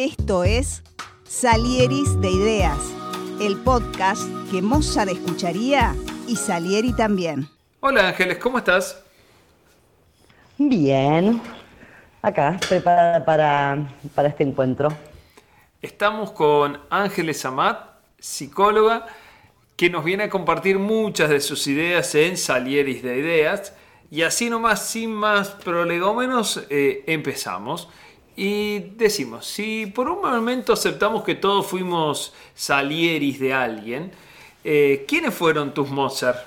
Esto es Salieris de Ideas, el podcast que Mozart escucharía y Salieri también. Hola Ángeles, ¿cómo estás? Bien, acá, preparada para, para este encuentro. Estamos con Ángeles Amat, psicóloga, que nos viene a compartir muchas de sus ideas en Salieris de Ideas. Y así nomás, sin más prolegómenos, eh, empezamos. Y decimos, si por un momento aceptamos que todos fuimos salieris de alguien, eh, ¿quiénes fueron tus Mozart?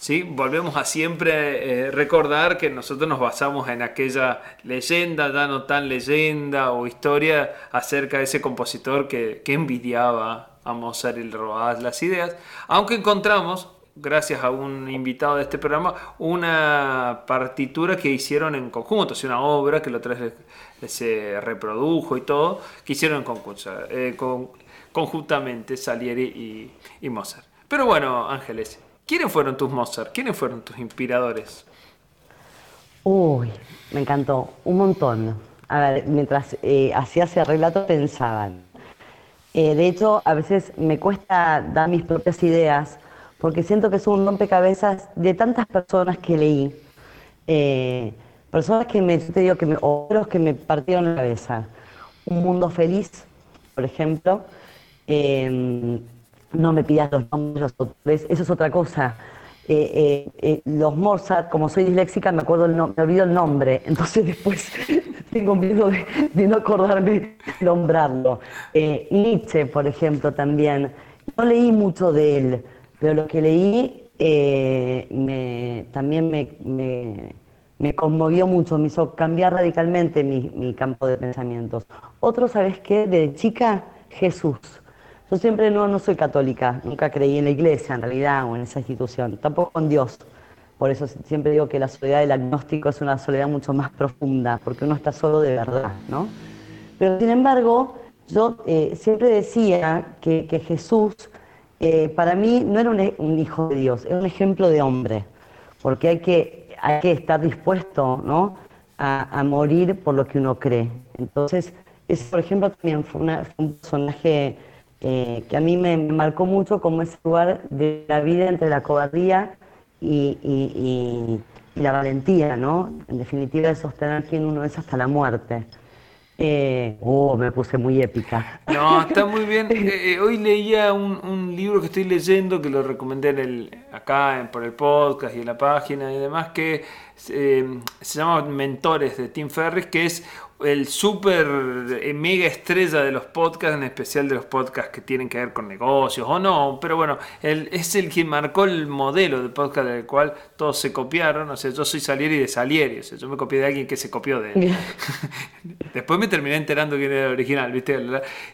¿Sí? Volvemos a siempre eh, recordar que nosotros nos basamos en aquella leyenda, ya no tan leyenda o historia acerca de ese compositor que, envidiaba a Mozart y le robaba las ideas, aunque encontramos gracias a un invitado de este programa, una partitura que hicieron en conjunto, es una obra que lo trae se reprodujo y todo, que hicieron en concurso, eh, con, conjuntamente Salieri y, Mozart. Pero bueno, Ángeles, ¿quiénes fueron tus Mozart? ¿Quiénes fueron tus inspiradores? Uy, me encantó, un montón. A ver, mientras eh, hacía ese relato pensaban. Eh, de hecho, a veces me cuesta dar mis propias ideas porque siento que es un rompecabezas de tantas personas que leí. Eh, personas que me, te digo, que me, otros que me partieron la cabeza. Un mundo feliz, por ejemplo. Em, no me pidas los nombres eso es otra cosa. Eh, eh, los Mozart, como soy disléxica, me acuerdo el me olvido el nombre, entonces después tengo miedo de, de no acordarme de nombrarlo. Nietzsche, por ejemplo, también. No leí mucho de él, pero lo que leí me, también me me conmovió mucho, me hizo cambiar radicalmente mi, campo de pensamientos. Otro, ¿sabes qué? De chica, Jesús. Yo siempre no, no soy católica, nunca creí en la iglesia en realidad o en esa institución, tampoco en Dios. Por eso siempre digo que la soledad del agnóstico es una soledad mucho más profunda, porque uno está solo de verdad, ¿no? Pero sin embargo, yo eh, siempre decía que, Jesús eh, para mí no era un, un hijo de Dios, era un ejemplo de hombre, porque hay que hay que estar dispuesto ¿no? a, morir por lo que uno cree. Entonces, ese, por ejemplo, también fue, un personaje eh, que a mí me marcó mucho como ese lugar de la vida entre la cobardía y, la valentía, ¿no? En definitiva, de sostener quién uno es hasta la muerte. Eh, oh, me puse muy épica. No, está muy bien. Eh, eh, hoy leía un, libro que estoy leyendo, que lo recomendé en el, acá por el podcast y en la página y demás, que se llama Mentores de Tim Ferris, que es el súper eh, mega estrella de los podcasts, en especial de los podcasts que tienen que ver con negocios o no, pero bueno, él es el que marcó el modelo de podcast del cual todos se copiaron, o sea, yo soy Salieri de Salieri, o sea, yo me copié de alguien que se copió de él. Después me terminé enterando quién era el original, ¿viste?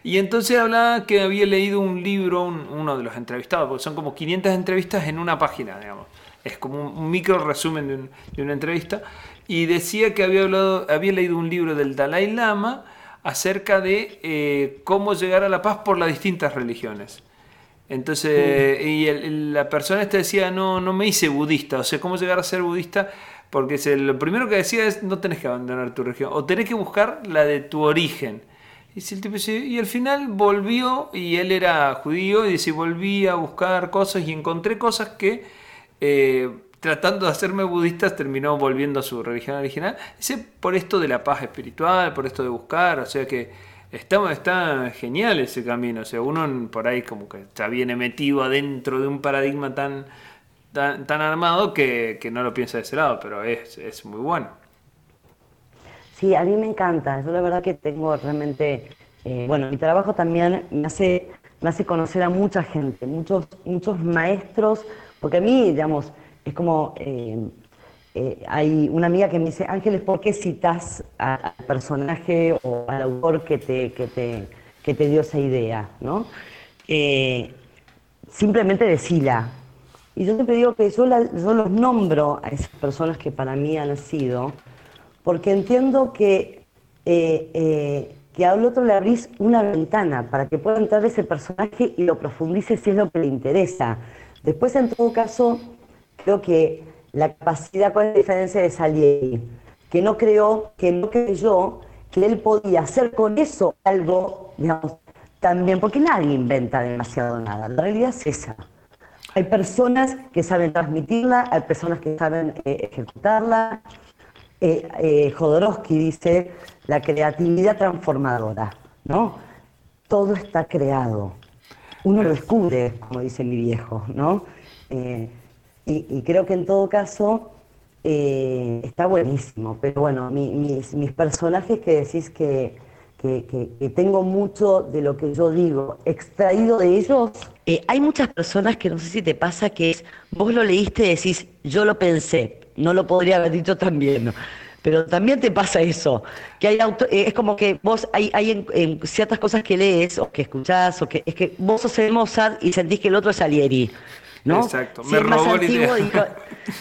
Y entonces hablaba que había leído un libro, uno de los entrevistados, porque son como 500 entrevistas en una página, digamos. Es como un micro resumen de una entrevista y decía que había, hablado, había leído un libro del Dalai Lama acerca de eh, cómo llegar a la paz por las distintas religiones. Entonces, y la persona esta decía, no, no me hice budista, o sea, cómo llegar a ser budista, porque lo primero que decía es, no tenés que abandonar tu religión, o tenés que buscar la de tu origen. Y, el tipo y al final volvió, y él era judío, y dice, volví a buscar cosas y encontré cosas que... Eh, tratando de hacerme budista, terminó volviendo a su religión original. Ese por esto de la paz espiritual, por esto de buscar, o sea que está, genial ese camino. O sea, uno por ahí como que ya viene metido adentro de un paradigma tan, tan, armado que, no lo piensa de ese lado, pero es, es muy bueno. Sí, a mí me encanta. Yo la verdad que tengo realmente, eh, bueno, mi trabajo también me hace, me hace conocer a mucha gente, muchos, muchos maestros, porque a mí, digamos, es como, eh, eh, hay una amiga que me dice, Ángeles, ¿por qué citas al personaje o al autor que te, que te, que te dio esa idea? ¿no? Eh, simplemente decila. Y yo siempre digo que yo, yo, los nombro a esas personas que para mí han sido, porque entiendo que, que al otro le abrís una ventana para que pueda entrar ese personaje y lo profundice si es lo que le interesa. Después, en todo caso, creo que la capacidad, con la diferencia de Salieri? Que no creo, que no creyó que él podía hacer con eso algo, digamos, también, porque nadie inventa demasiado nada, la realidad es esa. Hay personas que saben transmitirla, hay personas que saben eh, ejecutarla. Eh, eh, Jodorowsky dice la creatividad transformadora, ¿no? Todo está creado. Uno lo descubre, como dice mi viejo, ¿no? Y, creo que en todo caso está buenísimo. Pero bueno, mis, mis personajes que decís que que, tengo mucho de lo que yo digo extraído de ellos. Eh, hay muchas personas que no sé si te pasa que es, vos lo leíste y decís, yo lo pensé, no lo podría haber dicho también. Pero también te pasa eso, que hay auto, eh, es como que vos hay, hay en, ciertas cosas que lees o que escuchás, o que es que vos sos el Mozart y sentís que el otro es Salieri. Exacto, me robó la idea.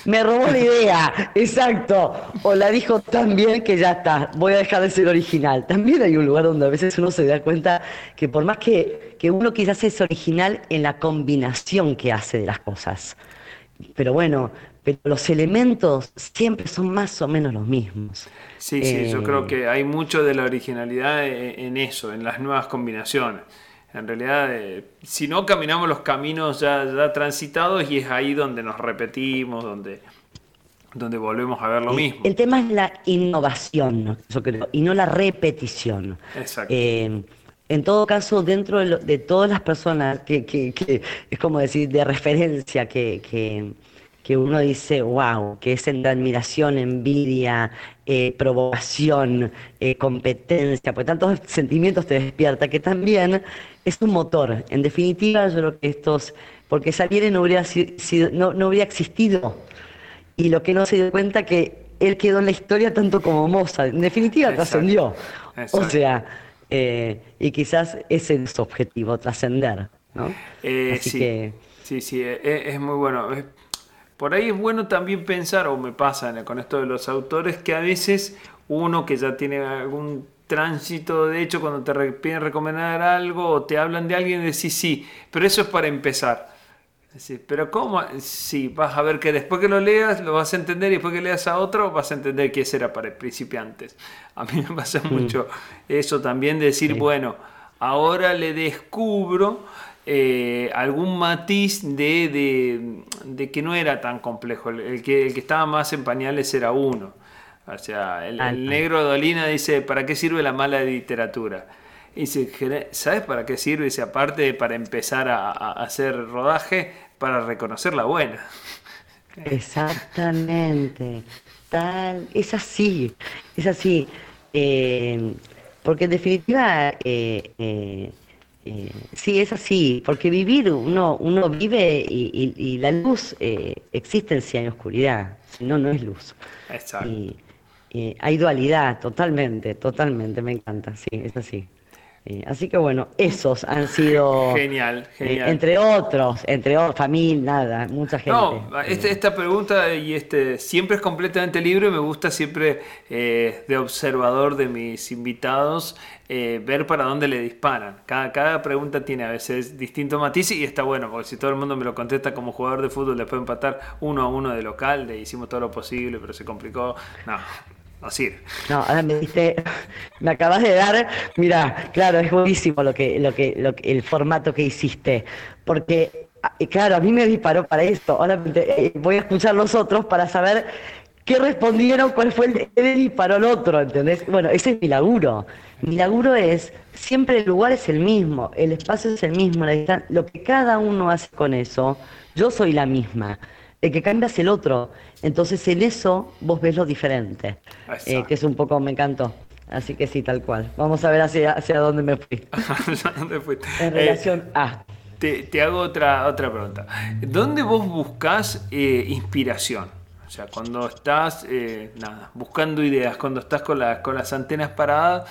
me robó la idea, exacto. O la dijo tan bien que ya está, voy a dejar de ser original. También hay un lugar donde a veces uno se da cuenta que por más que, que uno quizás es original en la combinación que hace de las cosas. Pero bueno, pero los elementos siempre son más o menos los mismos. Sí, sí, yo creo eh, que hay mucho de la originalidad en eso, en las nuevas combinaciones. En realidad, eh, si no caminamos los caminos ya, ya, transitados y es ahí donde nos repetimos, donde, donde volvemos a ver lo mismo. El tema es la innovación, yo creo, y no la repetición. Exacto. Eh, en todo caso, dentro de, todas las personas que, que, que, es como decir, de referencia que, que que uno dice, wow, que es en admiración, envidia, eh, provocación, eh, competencia, porque tantos sentimientos te despierta, que también es un motor. En definitiva, yo creo que estos, porque Salieri no hubiera, sido, no, no hubiera existido. Y lo que no se dio cuenta que él quedó en la historia tanto como Mozart. En definitiva, trascendió. O sea, eh, y quizás ese es su objetivo, trascender. ¿no? Así sí, que... sí, sí, es, es muy bueno. Por ahí es bueno también pensar, o me pasa con esto de los autores, que a veces uno que ya tiene algún tránsito, de hecho, cuando te piden recomendar algo o te hablan de alguien, decís sí, pero eso es para empezar. pero ¿cómo? Sí, vas a ver que después que lo leas lo vas a entender y después que leas a otro vas a entender que ese era para principiantes. A mí me pasa mm. mucho eso también de decir, bueno, ahora le descubro eh, algún matiz de, de, que no era tan complejo. El, que, el que estaba más en pañales era uno. O sea, el, negro de Dolina dice, ¿para qué sirve la mala literatura? Y dice, ¿sabes para qué sirve? Dice, aparte para empezar a, hacer rodaje, para reconocer la buena. Exactamente. Tal, es así, es así. Eh, porque en definitiva, eh, eh, sí, es así, porque vivir, uno, uno vive y, la luz eh, existe si hay oscuridad, si no, no es luz. Exacto. Y, hay dualidad, totalmente, totalmente, me encanta, sí, es así. Eh, así que bueno, esos han sido. Genial, genial. entre otros, entre otros, familia, nada, mucha gente. No, este, esta pregunta y este siempre es completamente libre. Me gusta siempre eh, de observador de mis invitados eh, ver para dónde le disparan. Cada, cada pregunta tiene a veces distinto matiz y está bueno, porque si todo el mundo me lo contesta como jugador de fútbol, después empatar uno a uno de local, de hicimos todo lo posible, pero se complicó. No, Así. No, ahora me diste, me acabas de dar, mira, claro, es buenísimo lo que, lo que, lo el formato que hiciste, porque, eh, claro, a mí me disparó para esto. Ahora eh, voy a escuchar los otros para saber qué respondieron, cuál fue el que disparó el otro, ¿entendés? Bueno, ese es mi laburo. Mi laburo es, siempre el lugar es el mismo, el espacio es el mismo, lo que cada uno hace con eso, yo soy la misma el que cambia es el otro. Entonces en eso vos ves lo diferente, eh, que es un poco, me encantó. Así que sí, tal cual. Vamos a ver hacia, hacia dónde me fui. ¿Dónde fuiste? En relación eh, a... Te, hago otra, otra pregunta. ¿Dónde vos buscas eh, inspiración? O sea, cuando estás nada, buscando ideas, cuando estás con, con las antenas paradas,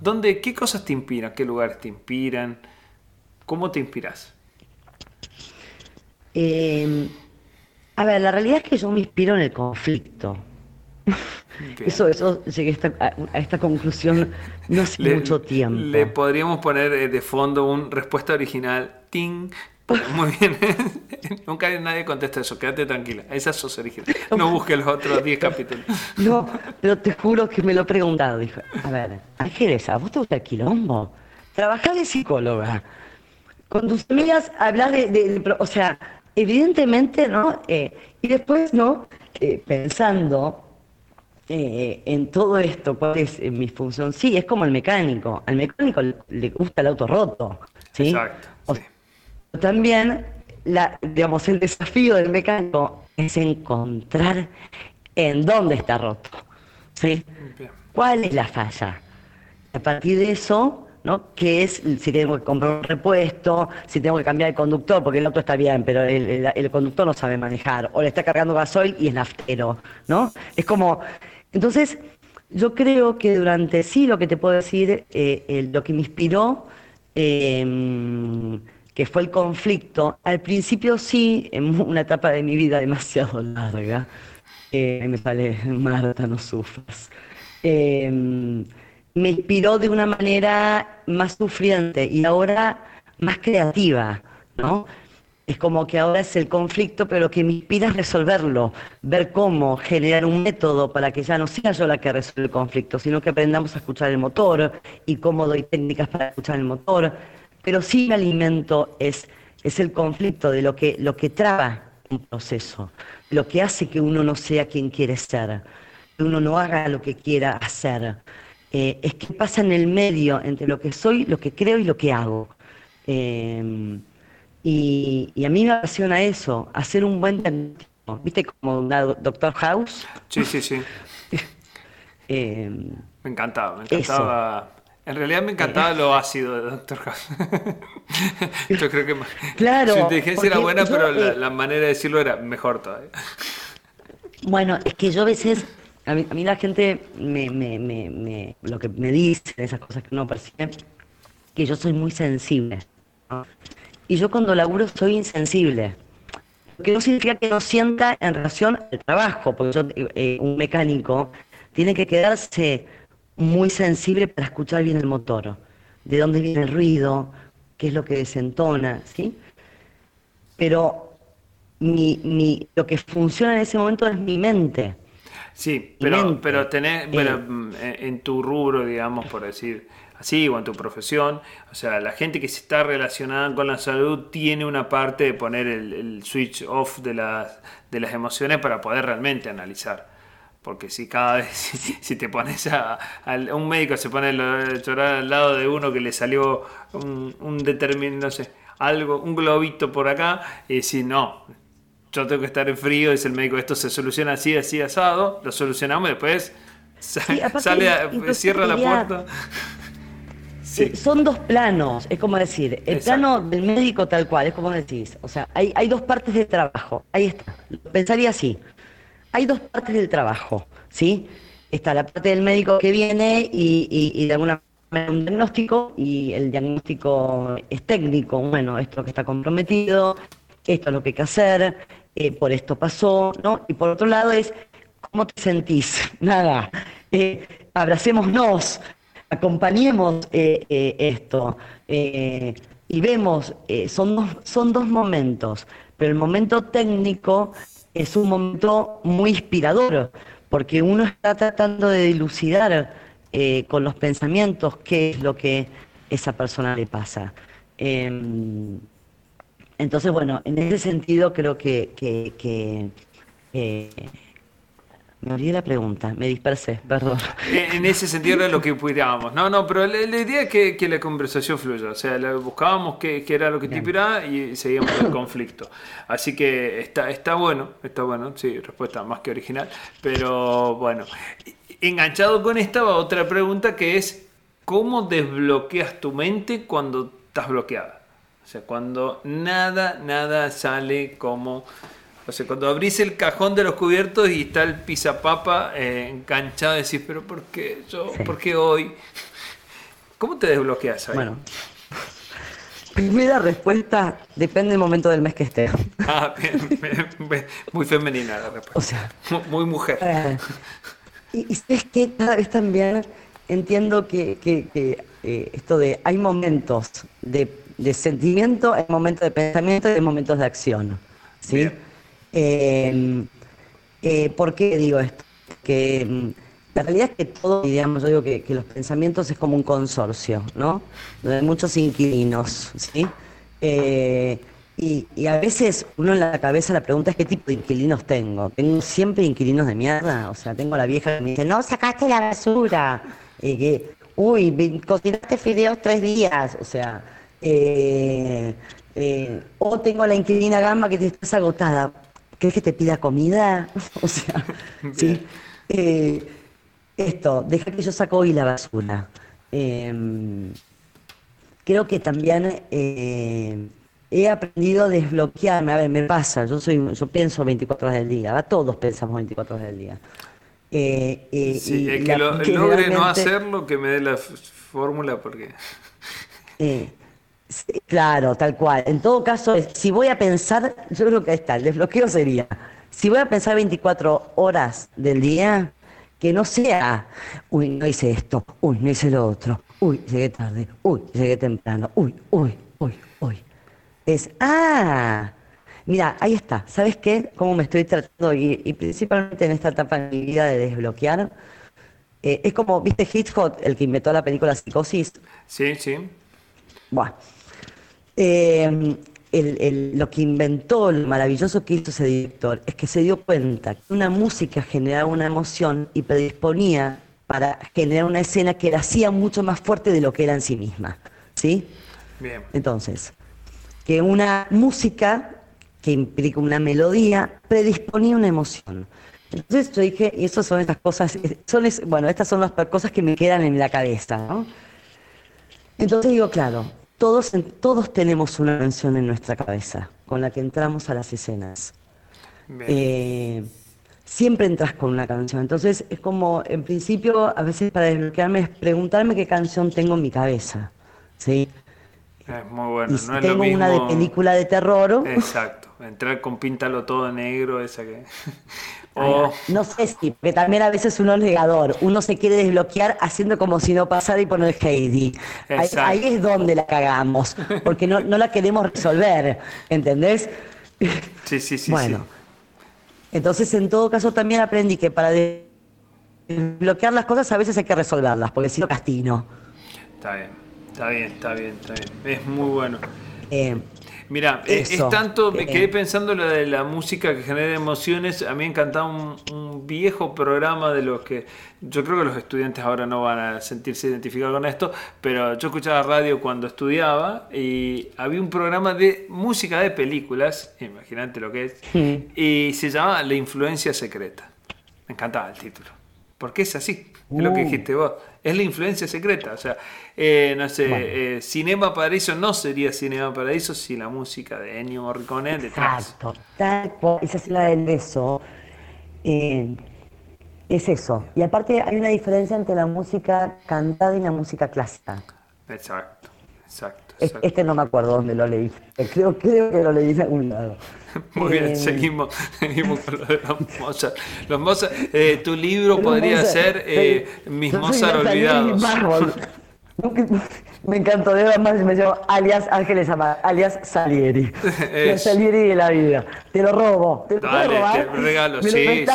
¿dónde, ¿qué cosas te inspiran? ¿Qué lugares te inspiran? ¿Cómo te inspiras? Eh, a ver, la realidad es que yo me inspiro en el conflicto. Eso, eso llegué a esta, conclusión no hace mucho tiempo. Le podríamos poner eh, de fondo una respuesta original, ting, Muy bien. Nunca nadie contesta eso. Quédate tranquila. Esa sos original. No busques los otros 10 capítulos. No, pero te juro que me lo he preguntado. Dijo, a ver, Ángeles, ¿a vos te gusta el quilombo? Trabajás de psicóloga. Con tus amigas hablas de, O sea, evidentemente, ¿no? Eh, y después, ¿no? Eh, pensando eh, en todo esto, cuál es mi función. Sí, es como el mecánico. Al mecánico le, gusta el auto roto. ¿sí? Exacto. También, la, digamos, el desafío del mecánico es encontrar en dónde está roto. ¿sí? ¿Cuál es la falla? A partir de eso, ¿no? ¿Qué es si tengo que comprar un repuesto, si tengo que cambiar el conductor, porque el auto está bien, pero el, conductor no sabe manejar, o le está cargando gasoil y es naftero, ¿no? Es como, entonces, yo creo que durante sí lo que te puedo decir, eh, lo que me inspiró, em, que fue el conflicto, al principio sí, en una etapa de mi vida demasiado larga, eh, me sale, Marta, no sufras, em, me inspiró de una manera más sufriente y ahora más creativa, ¿no? Es como que ahora es el conflicto, pero lo que me inspira es resolverlo, ver cómo generar un método para que ya no sea yo la que resuelve el conflicto, sino que aprendamos a escuchar el motor y cómo doy técnicas para escuchar el motor. Pero sí mi alimento es, es el conflicto de lo que, lo que traba un proceso, lo que hace que uno no sea quien quiere ser, que uno no haga lo que quiera hacer. Eh, es que pasa en el medio entre lo que soy, lo que creo y lo que hago. Eh, y, a mí me apasiona eso, hacer un buen diagnóstico. ¿Viste como una Doctor House? Sí, sí, sí. Eh, me encantaba, me encantaba. En realidad me encantaba lo ácido de Doctor House. yo creo que claro, su inteligencia era buena, pero eh, la, manera de decirlo era mejor todavía. Bueno, es que yo a veces, a mí, la gente me, me, me, lo que me dice, esas cosas que uno percibe, que yo soy muy sensible. Y yo cuando laburo soy insensible. Lo que no significa que no sienta en relación al trabajo, porque eh, un mecánico tiene que quedarse muy sensible para escuchar bien el motor, de dónde viene el ruido, qué es lo que desentona, ¿sí? Pero mi, lo que funciona en ese momento es mi mente. Sí, pero, pero tenés, bueno, eh. mm, en tu rubro, digamos, por decir, así o en tu profesión. O sea, la gente que se está relacionada con la salud tiene una parte de poner el, switch off de las, de las emociones para poder realmente analizar. Porque si cada vez, si, te pones a, un médico se pone a llorar al lado de uno que le salió un, un determinado, no sé, algo, un globito por acá, y si no, yo tengo que estar en frío, dice el médico, esto se soluciona así, así, asado, lo solucionamos y después sale, cierra la puerta. Eh, son dos planos, es como decir, el plano del médico tal cual, es como decís, o sea, hay, hay dos partes del trabajo, ahí está, pensaría así, hay dos partes del trabajo, ¿sí? Está la parte del médico que viene y, y, de alguna manera un diagnóstico y el diagnóstico es técnico, bueno, esto es lo que está comprometido, esto es lo que hay que hacer, eh, por esto pasó, ¿no? Y por otro lado es, ¿cómo te sentís? Nada, eh, abracémonos, acompañemos eh, eh, esto y vemos, son, dos, son dos momentos, pero el momento técnico es un momento muy inspirador, porque uno está tratando de dilucidar con los pensamientos qué es lo que esa persona le pasa. Em, entonces, bueno, en ese sentido creo que, que me olvidé la pregunta, me dispersé, perdón. En ese sentido era lo que pudiéramos. No, no, pero la, idea es que, la conversación fluya. O sea, buscábamos qué, era lo que tipo era y seguíamos el conflicto. Así que está, está bueno, está bueno, sí, respuesta más que original. Pero bueno, enganchado con esta va otra pregunta que es, ¿cómo desbloqueas tu mente cuando estás bloqueada? O sea, cuando nada, nada sale como o sea, cuando abrís el cajón de los cubiertos y está el pisapapa eh, enganchado, decís, pero ¿por qué yo? ¿Por qué hoy? ¿Cómo te desbloqueas ahí? Bueno, primera respuesta, depende del momento del mes que esté. Ah, bien, muy femenina la respuesta. O sea, muy mujer. Eh, y, y es que cada vez también entiendo que, eh, esto de hay momentos de, de, sentimiento, hay momentos de pensamiento y hay momentos de acción. ¿sí? Eh, eh, ¿Por qué digo esto? Que mm, la realidad es que todo, digamos, yo digo que, que, los pensamientos es como un consorcio, ¿no? Donde hay muchos inquilinos, ¿sí? Y, a veces uno en la cabeza la pregunta es qué tipo de inquilinos tengo. ¿Tengo siempre inquilinos de mierda? O sea, tengo la vieja que me dice, no, sacaste la basura. Y que, uy, cocinaste fideos tres días. O sea, eh, eh, o tengo la inquilina gamba que te estás agotada. ¿Crees que te pida comida? o sea, sí. Eh, esto, deja que yo saco hoy la basura. Em, creo que también he aprendido a desbloquearme. A ver, me pasa, yo soy, yo pienso 24 horas del día, todos pensamos 24 horas del día. Eh, eh, sí, es que, lo, logre no hacerlo, que me dé la fórmula, porque. Eh, claro, tal cual. En todo caso, si voy a pensar, yo creo que ahí está, el desbloqueo sería, si voy a pensar 24 horas del día, que no sea, uy, no hice esto, uy, no hice lo otro, uy, llegué tarde, uy, llegué temprano, uy, uy, uy, uy es, ah, mira, ahí está, ¿sabes qué? Cómo me estoy tratando, y, principalmente en esta etapa de mi vida de desbloquear, eh, es como, ¿viste Hitchcock, el que inventó la película Psicosis? Sí, sí. Bueno, em, lo que inventó, lo maravilloso que hizo ese director, es que se dio cuenta que una música generaba una emoción y predisponía para generar una escena que la hacía mucho más fuerte de lo que era en sí misma. ¿Sí? Bien. Entonces, que una música que implica una melodía predisponía una emoción. Entonces yo dije, y eso son estas cosas, son bueno, estas son las cosas que me quedan en la cabeza, ¿no? Entonces digo, claro, todos, todos tenemos una canción en nuestra cabeza con la que entramos a las escenas. Eh, siempre entras con una canción. Entonces es como, en principio, a veces para desbloquearme es preguntarme qué canción tengo en mi cabeza. ¿sí? Es muy bueno. no tengo una de película de terror. Exacto. Entrar con píntalo todo negro, esa que. No sé si, porque también a veces uno es negador. Uno se quiere desbloquear haciendo como si no pasara y poner Heidi. Ahí, es donde la cagamos, porque no, la queremos resolver. ¿Entendés? Sí, sí, sí. Bueno. Entonces, en todo caso, también aprendí que para desbloquear las cosas a veces hay que resolverlas, porque si no, castino. Está bien. Está bien, está bien, está bien. Es muy bueno. Eh, Mira, eh, es, tanto, me quedé eh, pensando lo de la música que genera emociones. A mí me encantaba un, viejo programa de los que yo creo que los estudiantes ahora no van a sentirse identificados con esto, pero yo escuchaba radio cuando estudiaba y había un programa de música de películas, imagínate lo que es, y se llamaba La influencia secreta. Me encantaba el título, porque es así, es lo que uh. dijiste vos es la influencia secreta. O sea, eh, no sé, eh, Cinema Paraíso no sería Cinema Paraíso si la música de Ennio Morricone detrás. Exacto, tal esa es la del beso. Eh, es eso. Y aparte hay una diferencia entre la música cantada y la música clásica. Exacto, exacto. Este no me acuerdo dónde lo leí. Creo, creo que lo leí en algún lado. Muy bien, seguimos, seguimos con lo de los Mozart. Los Mozart eh, tu libro podría ser eh, Mis Mozart olvidados. Me encantó, de verdad, me llamo alias Ángeles Amar, alias Salieri. Salieri de la vida. Te lo robo. ¿Te Dale, robar? te regalo. ¿Me sí, lo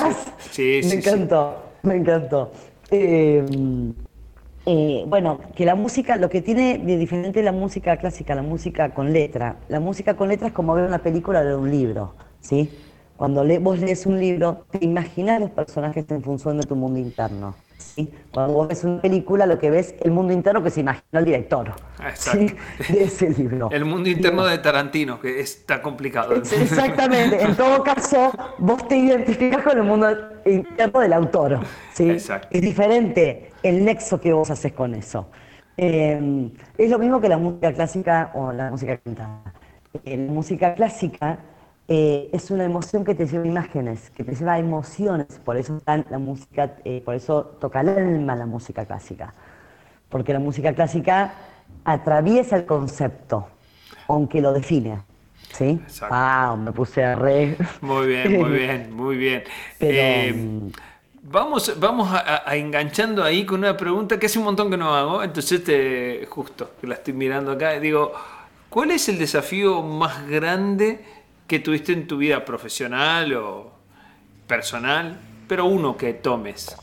sí, sí, Me encantó, me encantó. Eh, eh, bueno, que la música, lo que tiene de diferente la música clásica, la música con letra, la música con letra es como ver una película de un libro, ¿sí? Cuando vos lees un libro, te imaginas los personajes en función de tu mundo interno. ¿Sí? Cuando vos ves una película, lo que ves es el mundo interno que se imaginó el director ¿sí? de ese libro. El mundo interno de Tarantino, que está complicado. Exactamente. En todo caso, vos te identificas con el mundo interno del autor. ¿sí? Exacto. Es diferente el nexo que vos haces con eso. Eh, es lo mismo que la música clásica o la música cantada. Eh, la música clásica eh, es una emoción que te lleva imágenes, que te lleva emociones, por eso la música, por eso toca el alma la música clásica, porque la música clásica atraviesa el concepto, aunque lo define. ¿Sí? Ah, me puse a re. Muy bien, muy bien, muy bien. Pero, Vamos, vamos a, a enganchando ahí con una pregunta que hace un montón que no hago, entonces te, justo, que la estoy mirando acá, digo, ¿cuál es el desafío más grande que tuviste en tu vida profesional o personal? Pero uno que tomes.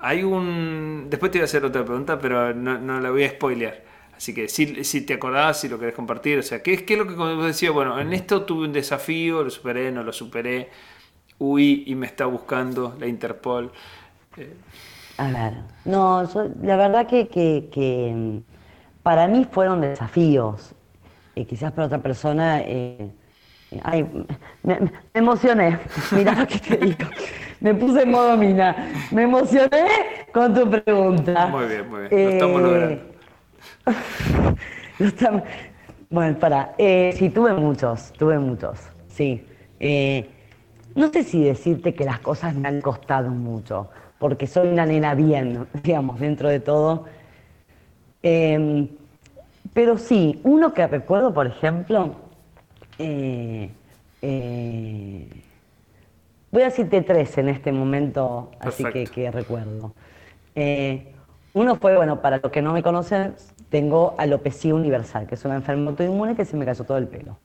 Hay un... Después te voy a hacer otra pregunta, pero no, no la voy a spoilear. Así que si, si, te acordás, si lo querés compartir, o sea, ¿qué es, qué es lo que vos decías? Bueno, en esto tuve un desafío, lo superé, no lo superé, huí y me está buscando la Interpol. Eh. A ver, no, la verdad que, que, mm, para mí fueron desafíos. Y quizás para otra persona, eh, ay, me, me, emocioné, mira lo que te digo. Me puse en modo mina. Me emocioné con tu pregunta. Muy bien, muy bien. Lo estamos logrando. Bueno, para. Eh, sí, tuve muchos, tuve muchos, sí. Eh, no sé si decirte que las cosas me han costado mucho, porque soy una nena bien, digamos, dentro de todo. Em, pero sí, uno que recuerdo, por ejemplo, eh, voy a decirte tres en este momento, así que, que, recuerdo. uno fue, bueno, para los que no me conocen, tengo alopecia universal, que es una enfermedad autoinmune que se me cayó todo el pelo.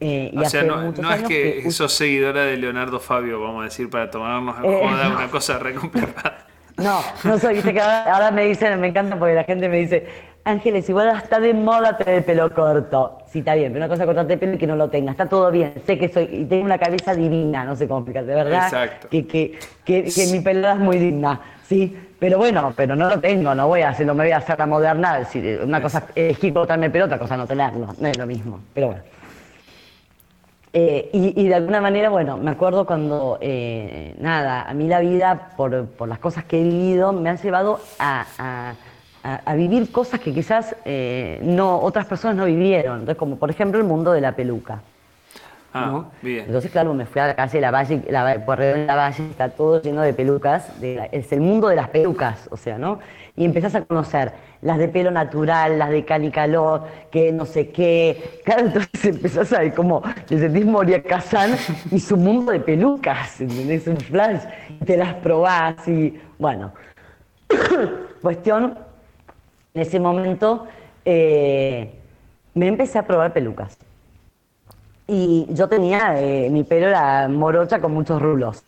Eh, o sea, no, es que, sos seguidora de Leonardo Fabio, vamos a decir, para tomarnos en eh, joda una cosa re complicada. No, no soy, viste que ahora, me dicen, me encanta porque la gente me dice, Ángeles, igual está de moda tener el pelo corto. Sí, está bien, pero una cosa cortarte el pelo y que no lo tenga. Está todo bien. Sé que soy, y tengo una cabeza divina, no sé cómo explicar, de verdad. Exacto. Que, que, que, que mi pelada es muy digna, ¿sí? Pero bueno, pero no lo tengo, no voy a hacer, no me voy a hacer la moderna. una cosa es cortarme el pelo, otra cosa no tenerlo, no es lo mismo. Pero bueno. Eh, y, de alguna manera, bueno, me acuerdo cuando, eh, nada, a mí la vida, por, por, las cosas que he vivido, me han llevado a, a, vivir cosas que quizás eh, no, otras personas no vivieron. Entonces, como por ejemplo el mundo de la peluca. Ah, bien. Entonces, claro, me fui a la calle de la Valle, la, por de la Valle está todo lleno de pelucas, es el mundo de las pelucas, o sea, ¿no? Y empezás a conocer las de pelo natural, las de canicalor, que no sé qué. Claro, entonces empezás a ver como te sentís Moria Kazan y su mundo de pelucas, ¿entendés? Un flash, y te las probás y, bueno. Cuestión, en ese momento eh, me empecé a probar pelucas. Y yo tenía, eh, mi pelo era morocha con muchos rulos.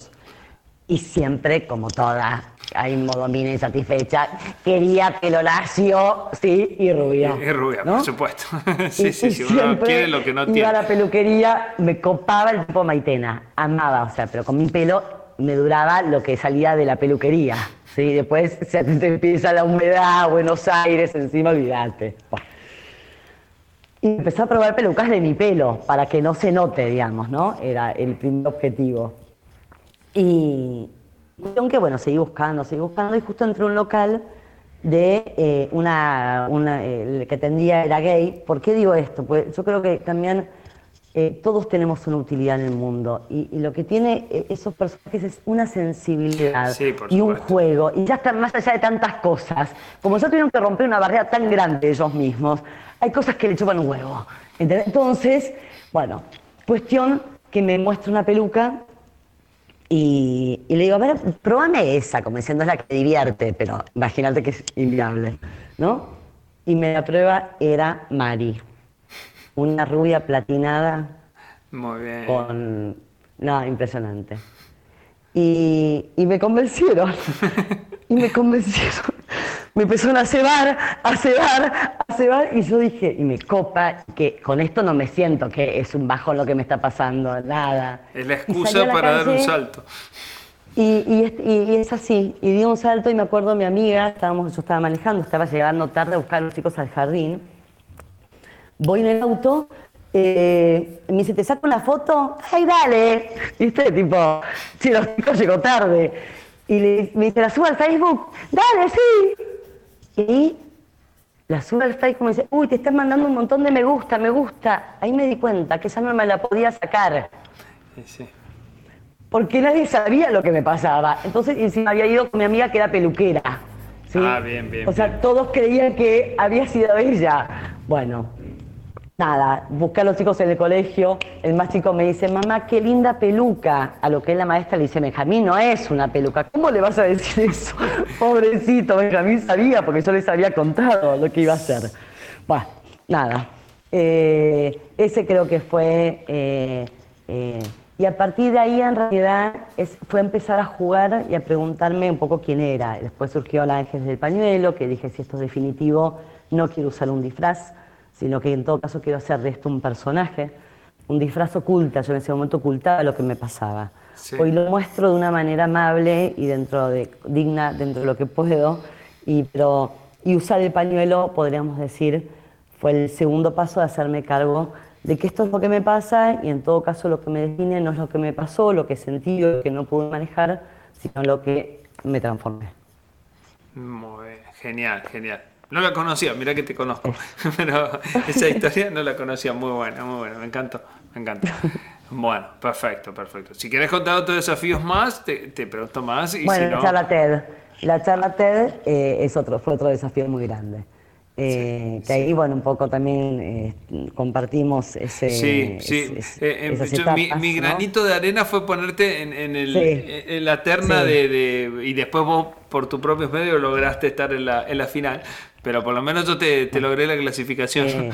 Y siempre, como toda, hay modo mina insatisfecha, quería pelo lacio, sí, y rubia. Y, rubia, por supuesto. sí, sí, sí, uno quiere lo que no tiene. Iba a la peluquería, me copaba el tipo maitena, amaba, o sea, pero con mi pelo me duraba lo que salía de la peluquería. ¿Sí? Después se empieza la humedad, Buenos Aires, encima olvidate. Y empecé a probar pelucas de mi pelo, para que no se note, digamos, ¿no? Era el primer objetivo. Y aunque bueno, seguí buscando, seguí buscando, y justo entré a un local de eh, una, una el que tendía era gay. ¿Por qué digo esto? Pues yo creo que también eh, todos tenemos una utilidad en el mundo y, lo que tiene eh, esos personajes es una sensibilidad y un juego y ya están más allá de tantas cosas. Como ya tuvieron que romper una barrera tan grande ellos mismos, hay cosas que le chupan un huevo. Entonces, bueno, cuestión que me muestra una peluca y, le digo, a ver, probame esa, como diciendo es la que divierte, pero imagínate que es inviable, ¿no? Y me la prueba era Mari, una rubia platinada. Muy bien. Con. No, impresionante. Y, y me convencieron. y me convencieron me empezaron a cebar, a cebar, a cebar, y yo dije, y me copa, que con esto no me siento que es un bajón lo que me está pasando, nada. Es la excusa para dar un salto. Y, y, es así, y di un salto y me acuerdo mi amiga, estábamos, yo estaba manejando, estaba llegando tarde a buscar a los chicos al jardín. Voy en el auto, eh, me dice, ¿te saco una foto? ¡Ay, dale! ¿Viste? Tipo, si los chicos llegó tarde. Y le, me dice, ¿la subo al Facebook? ¡Dale, sí! Y la sube al Facebook y me dice, uy, te estás mandando un montón de me gusta, me gusta. Ahí me di cuenta que esa no me la podía sacar. Sí. Porque nadie sabía lo que me pasaba. Entonces, encima había ido con mi amiga que era peluquera. Ah, bien, bien. O sea, todos creían que había sido ella. Bueno, nada, busqué a los chicos en el colegio, el más chico me dice, mamá, qué linda peluca. A lo que la maestra le dice, Benjamín no es una peluca, ¿cómo le vas a decir eso? Pobrecito, Benjamín sabía porque yo les había contado lo que iba a hacer. Bueno, nada, eh, ese creo que fue... Eh, eh, y a partir de ahí, en realidad, fue empezar a jugar y a preguntarme un poco quién era. Después surgió la Ángeles del Pañuelo, que dije, si esto es definitivo, no quiero usar un disfraz sino que en todo caso quiero hacer de esto un personaje, un disfraz oculta, yo en ese momento ocultaba lo que me pasaba. Hoy lo muestro de una manera amable y dentro de, digna dentro de lo que puedo, y, pero, y usar el pañuelo, podríamos decir, fue el segundo paso de hacerme cargo de que esto es lo que me pasa y en todo caso lo que me define no es lo que me pasó, lo que sentí o lo que no pude manejar, sino lo que me transformé. Muy bien, genial, genial. No la conocía, mira que te conozco. Pero esa historia no la conocía. Muy buena, muy buena. Me encantó, me encantó. Bueno, perfecto, perfecto. Si quieres contar otros desafíos más, te, te pregunto más. Y bueno, si no... la charla TED. La charla TED eh, es otro, fue otro desafío muy grande. Eh, que ahí, bueno, un poco también eh, compartimos ese. Sí, sí. Eh, em, mi, granito de arena fue ponerte en, en, el, en la terna de, de, Y después vos, por tus propios medios, lograste estar en la, en la final. Pero por lo menos yo te, te logré la clasificación.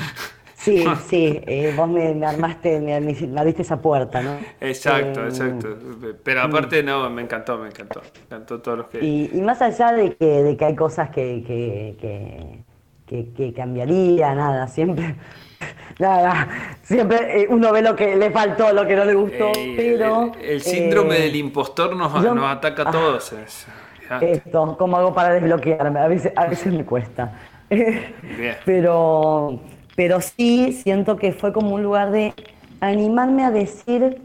Sí, sí, vos me, armaste, me, me, abriste esa puerta, ¿no? Exacto, exacto. Pero aparte, no, me encantó, me encantó. Me encantó todos los que... Y, y más allá de que, de que hay cosas que, que, que que, cambiaría, nada, siempre, nada, siempre eh, uno ve lo que le faltó, lo que no le gustó, pero... El, síndrome eh, del impostor nos, nos ataca a ah, esto, ¿cómo hago para desbloquearme? A veces, a veces me cuesta. Pero, pero sí siento que fue como un lugar de animarme a decir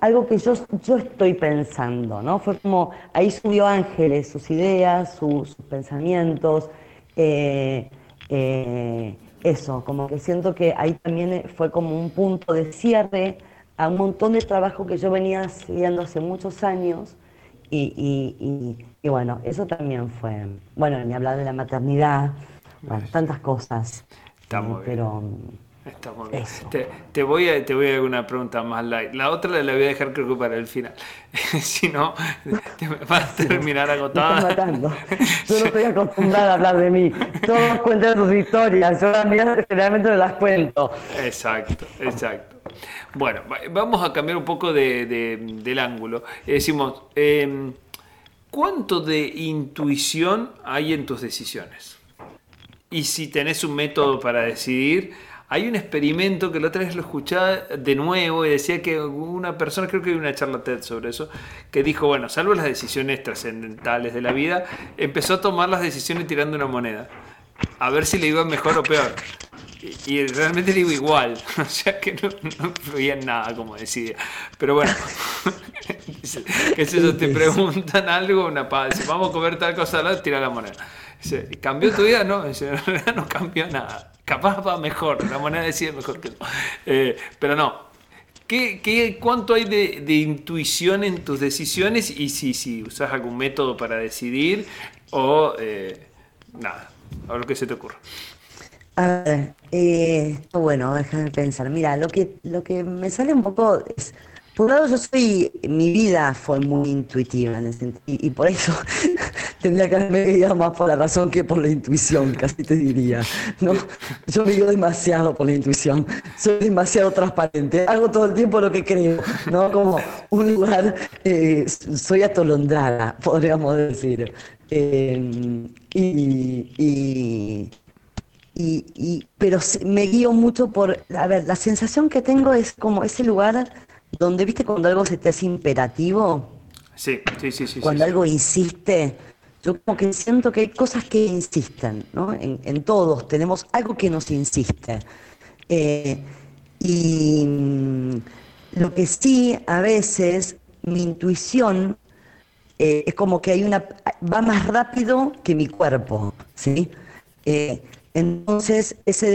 algo que yo, yo estoy pensando, ¿no? Fue como, ahí subió Ángeles, sus ideas, sus, pensamientos. Eh, eh, eso, como que siento que ahí también fue como un punto de cierre a un montón de trabajo que yo venía haciendo hace muchos años y, bueno, eso también fue, bueno, ni hablar de la maternidad, tantas cosas. Estamos pero, Está muy bien. Te, voy a, te voy a una pregunta más light. La otra la voy a dejar creo que para el final. si no, te vas a terminar agotada. Me matando. Yo no estoy acostumbrada a hablar de mí. Todos cuentan sus historias. Yo las mías generalmente no las cuento. Exacto, exacto. Bueno, vamos a cambiar un poco de, del ángulo. Decimos, em, ¿cuánto de intuición hay en tus decisiones? Y si tenés un método para decidir, hay un experimento que la otra vez lo escuchaba de nuevo y decía que una persona, creo que hay una charla TED sobre eso, que dijo, bueno, salvo las decisiones trascendentales de la vida, empezó a tomar las decisiones tirando una moneda. A ver si le iba mejor o peor. Y, realmente le iba igual. O sea que no, no en nada como decía. Pero bueno, ¿qué es eso? Te preguntan algo, una paz. Vamos a comer tal cosa, tira la moneda. ¿Cambió tu vida? No, no cambió nada. Capaz va mejor, la moneda decide mejor que no. Eh, pero no. ¿Qué, qué, cuánto hay de, de, intuición en tus decisiones y si, si usas algún método para decidir o eh, nada, o lo que se te ocurra? A ver, eh, bueno, déjame pensar. Mira, lo que, lo que me sale un poco es por un lado, yo soy, mi vida fue muy intuitiva y, por eso tendría que haberme guiado más por la razón que por la intuición, casi te diría. ¿no? Yo me guío demasiado por la intuición, soy demasiado transparente, hago todo el tiempo lo que creo, ¿no? Como un lugar, eh, soy atolondrada, podríamos decir. Eh, y, y, pero me guío mucho por, a ver, la sensación que tengo es como ese lugar donde viste cuando algo se te hace imperativo. Sí, sí, sí, sí. Cuando algo insiste. Yo como que siento que hay cosas que insisten, ¿no? En, todos tenemos algo que nos insiste. Eh, y mm, lo que sí, a veces, mi intuición eh, es como que hay una. va más rápido que mi cuerpo, ¿sí? Eh, entonces, ese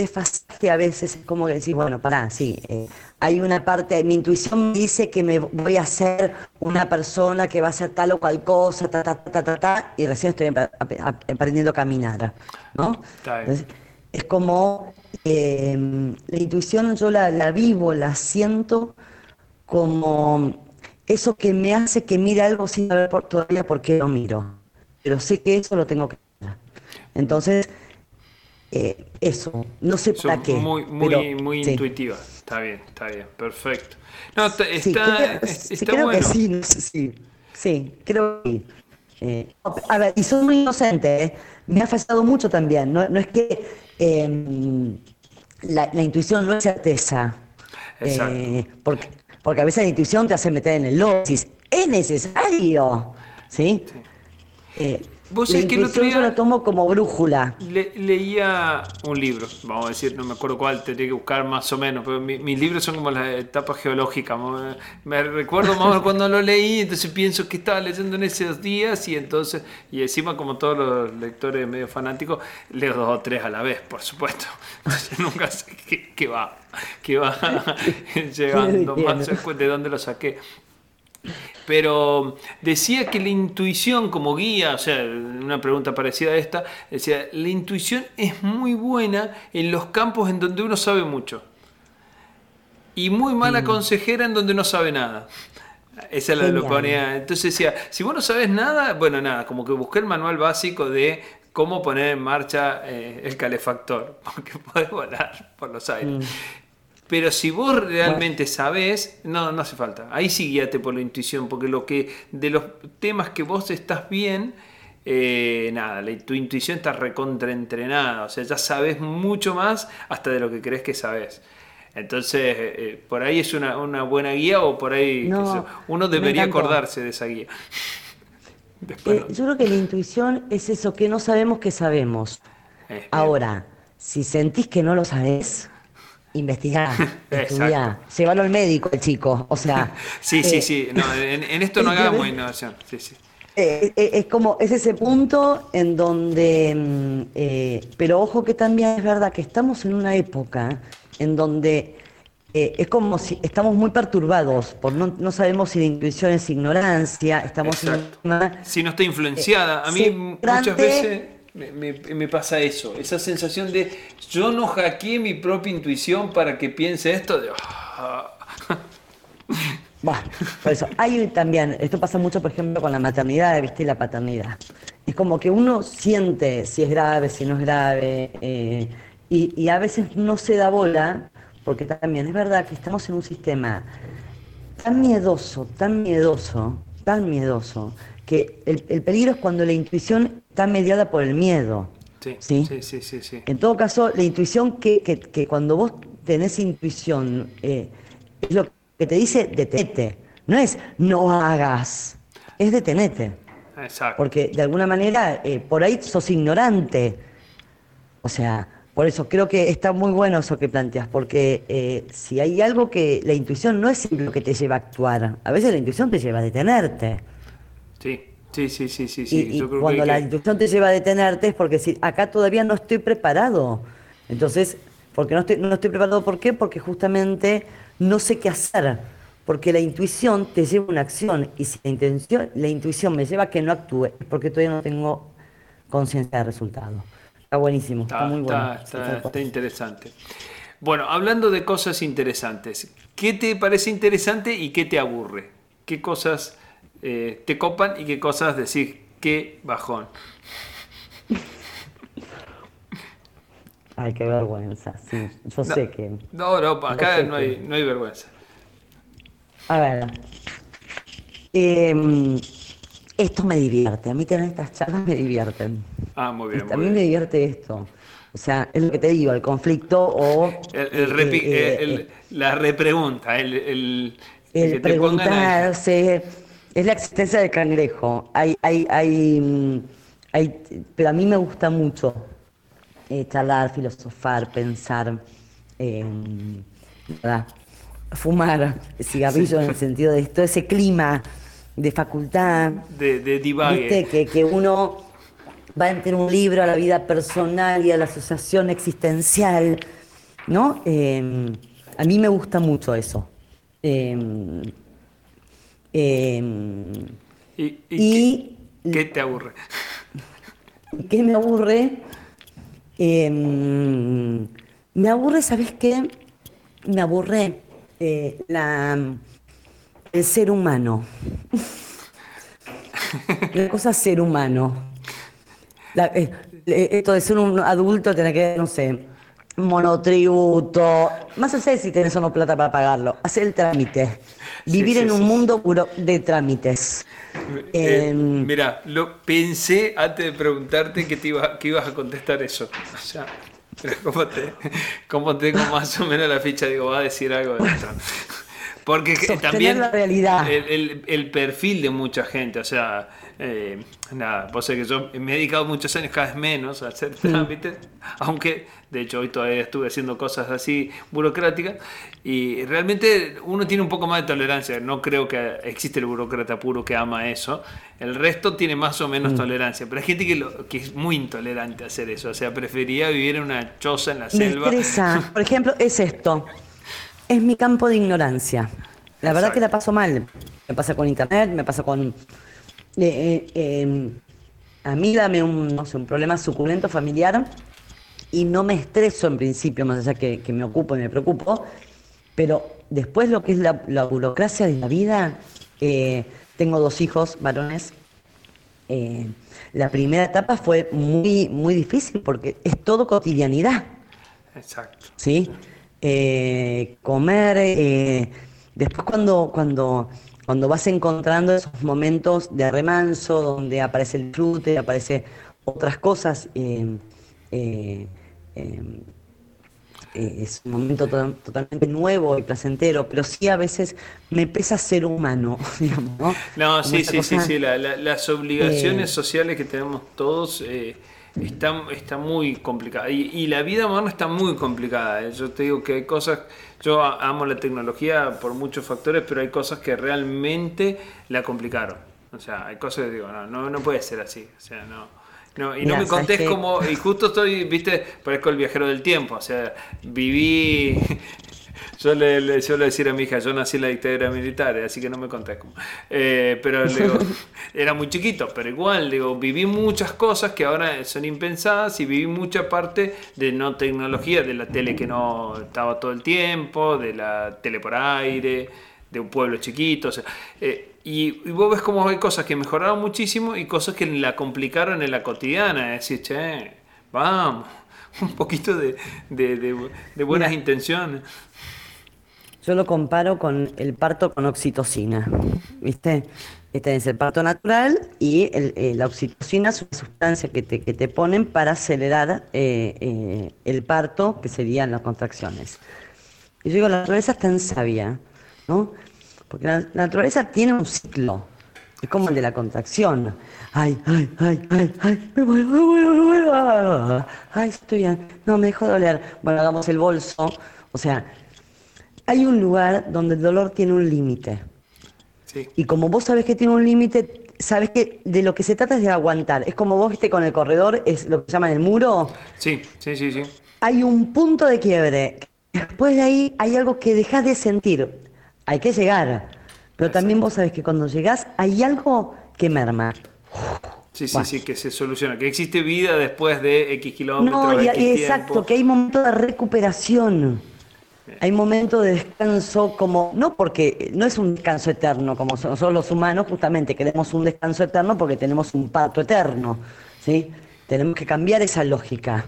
desfasaje a veces es como que decís, bueno, pará, sí, eh, hay una parte, mi intuición me dice que me voy a ser una persona que va a hacer tal o cual cosa, ta, ta, ta, ta, ta, y recién estoy aprendiendo a caminar, ¿no? es como, eh, la intuición yo la, la vivo, la siento como eso que me hace que mire algo sin saber por, todavía por qué lo miro. Pero sé que eso lo tengo que hacer. Entonces, eh, eso, no sé para qué. Muy, muy, pero, muy sí. intuitiva. Está bien, está bien, perfecto. No, está, Sí, creo, es- sí, está creo bueno. que sí, no sé, sí, sí, creo que sí. Eh, a ver, y soy muy inocente, ¿eh? me ha fallado mucho también, no, no es que eh, la, la intuición no es certeza, porque, porque a veces la intuición te hace meter en el decís, es necesario, ¿sí? Eh, Vos la sabés que el otro intuición yo día- la tomo como brújula. Le- leía un libro, vamos a decir, no me acuerdo cuál, tendría que buscar más o menos, pero mi- mis libros son como las etapas geológicas. Me, me recuerdo más o menos cuando lo leí, entonces pienso que estaba leyendo en esos días y entonces, y encima como todos los lectores medio fanáticos, leo dos o tres a la vez, por supuesto. Entonces nunca sé qué, qué va, qué va llegando, más de dónde lo saqué. Pero decía que la intuición como guía, o sea, una pregunta parecida a esta, decía, la intuición es muy buena en los campos en donde uno sabe mucho. Y muy mala consejera en donde no sabe nada. Esa es la lo ponía. Entonces decía, si vos no sabes nada, bueno, nada, como que busqué el manual básico de cómo poner en marcha eh, el calefactor, porque podés volar por los aires. Pero si vos realmente sabés, no, no hace falta. Ahí sí guíate por la intuición, porque lo que de los temas que vos estás bien, eh, nada, la- tu intuición está recontraentrenada. O sea, ya sabes mucho más hasta de lo que crees que sabes. Entonces, eh, por ahí es una, una buena guía o por ahí No, sé uno debería acordarse de esa guía. Después Eh, no. yo creo que la intuición es eso que no sabemos que sabemos. Ahora, si sentís que no lo sabés, investigá, estudiá, Exacto. llévalo al médico el chico. O sea, Sí, sí, eh, sí. No, en, en esto no hagamos innovación. Sí, sí. eh, eh, es como, es ese punto en donde, mm, pero ojo que también es verdad que estamos en una época en donde es como si estamos muy perturbados, por no, no sabemos si la intuición es ignorancia, estamos en Exacto. una... Si no está influenciada. A mí muchas veces me, me- me pasa eso. Esa sensación de yo no hackeé mi propia intuición para que piense esto. De, ah. Bueno, por eso, hay también, esto pasa mucho, por ejemplo, con la maternidad, ¿viste? Y la paternidad. Es como que uno siente si es grave, si no es grave, eh, y, y a veces no se da bola, porque también es verdad que estamos en un sistema tan miedoso, tan miedoso, tan miedoso, que el, el peligro es cuando la intuición está mediada por el miedo. Sí, ¿Sí? sí, sí. En todo caso, la intuición que, que- que cuando vos tenés intuición, eh, es lo que te dice detenete. No es no hagas, es detenete. Exacto. Porque de alguna manera eh, por ahí sos ignorante. O sea, por eso creo que está muy bueno eso que planteas, porque eh, si hay algo que la intuición no es lo que te lleva a actuar, a veces la intuición te lleva a detenerte. Sí, sí, sí, sí, sí. Sí. y Yo creo cuando que- la intuición te lleva a detenerte es porque si acá todavía no estoy preparado. Entonces, porque no estoy, no estoy preparado, ¿por qué? Porque justamente no sé qué hacer. Porque la intuición te lleva a una acción. Y si la, intención, la intuición me lleva a que no actúe, es porque todavía no tengo conciencia del resultado. Está buenísimo, está, Está, muy bueno. está- está- está interesante. Bueno, hablando de cosas interesantes, ¿qué te parece interesante y qué te aburre? ¿Qué cosas eh, te copan y qué cosas decís qué bajón? Ay, qué vergüenza, sí. Yo No, sé que... No, no, acá no que- hay, no hay vergüenza. A ver. em, esto me divierte. A mí tener estas charlas me divierten. Ah, muy bien. a muy mí me divierte esto. O sea, es lo que te digo, el conflicto o El, el repi- eh, eh, el- la repregunta, el, el, el pongan preguntarse. Es la existencia del cangrejo. Hay, hay, hay, mm, hay- pero a mí me gusta mucho eh, charlar, filosofar, pensar, eh, nada, fumar cigarrillo en el sentido de todo ese clima de facultad. de, de divague. Viste que, que uno va entre un libro a la vida personal y a la asociación existencial, ¿no? Eh, a mí me gusta mucho eso. Eh, eh, ¿Y, y y- qué, qué te aburre? ¿Qué me aburre? Eh, Me aburre, ¿sabes qué? Me aburre eh, la, el ser humano. la cosa ser humano. Eh, eh, esto de ser un adulto, tener que, no sé, monotributo, más allá de si tenés o no plata para pagarlo, hacer el trámite, vivir en un mundo puro de trámites. Em, mira, lo pensé antes de preguntarte que, te iba, que ibas a contestar eso. O sea, como, tengo más o menos la ficha, digo, va a decir algo de esto. Porque también la realidad. El, el, perfil de mucha gente, o sea, eh, nada, vos sé que yo me he dedicado muchos años, cada vez menos, a hacer trámites, aunque de hecho hoy todavía estuve haciendo cosas así burocráticas, y realmente uno tiene un poco más de tolerancia, no creo que existe el burócrata puro que ama eso, el resto tiene más o menos mm. tolerancia, pero hay gente que, lo, que es muy intolerante a hacer eso, o sea, prefería vivir en una choza en la selva. Por ejemplo, es esto es mi campo de ignorancia. La verdad que la paso mal. Me pasa con internet, me pasa con... Eh, eh, em, a mí dame un, no sé, un problema suculento familiar y no me estreso en principio, más allá que, que me ocupo y me preocupo, pero después lo que es la, burocracia de la vida, eh, tengo dos hijos varones, la primera etapa fue muy, muy difícil porque es todo cotidianidad. Exacto. ¿Sí? Eh, comer. Eh, después cuando, cuando, cuando vas encontrando esos momentos de remanso, donde aparece el fruto, aparece otras cosas, eh, es un momento totalmente nuevo y placentero, pero sí a veces me pesa ser humano, digamos, ¿no? sí, sí, sí, sí, las obligaciones sociales que tenemos todos está, está muy complicada. Y, la vida moderna está muy complicada. ¿eh? Yo te digo que hay cosas, yo amo la tecnología por muchos factores, pero hay cosas que realmente la complicaron. O sea, hay cosas que digo, no, no, puede ser así. O sea, no. No, y no me contés cómo, y justo estoy, viste, parezco el viajero del tiempo, o sea, viví yo le, suelo decir a mi hija, yo nací en la dictadura militar, así que no me conté cómo. Eh, pero digo, era muy chiquito, pero igual, digo, viví muchas cosas que ahora son impensadas y viví mucha parte de no tecnología, de la tele que no estaba todo el tiempo, de la tele por aire, de un pueblo chiquito. O sea, eh, y, vos ves cómo hay cosas que mejoraron muchísimo y cosas que la complicaron en la cotidiana. Es decir, che, vamos, un poquito de, buenas intenciones. Yo lo comparo con el parto con oxitocina, ¿viste? Este es el parto natural y eh, la oxitocina es una sustancia que te, que te ponen para acelerar eh, eh, el parto, que serían las contracciones. Y yo digo, la naturaleza es tan sabia, ¿no? Porque la, naturaleza tiene un ciclo, es como el de la contracción. Ay, ay, ay, ay, ay, me voy, me voy, me voy, ay, estoy bien, no, me dejo doler. Bueno, hagamos el bolso, o sea, hay un lugar donde el dolor tiene un límite. Y como vos sabes que tiene un límite, sabes que de lo que se trata es de aguantar. Es como vos viste con el corredor, es lo que llaman el muro. Sí, sí, sí, sí. Hay un punto de quiebre. Después de ahí hay algo que dejas de sentir. Hay que llegar. Pero también vos sabes que cuando llegás hay algo que merma. Sí, sí, sí, que se soluciona, que existe vida después de X kilómetros. No, exacto, que hay momentos de recuperación. Hay momentos de descanso como, no porque no es un descanso eterno, como nosotros los humanos justamente queremos un descanso eterno porque tenemos un parto eterno, ¿sí? Tenemos que cambiar esa lógica.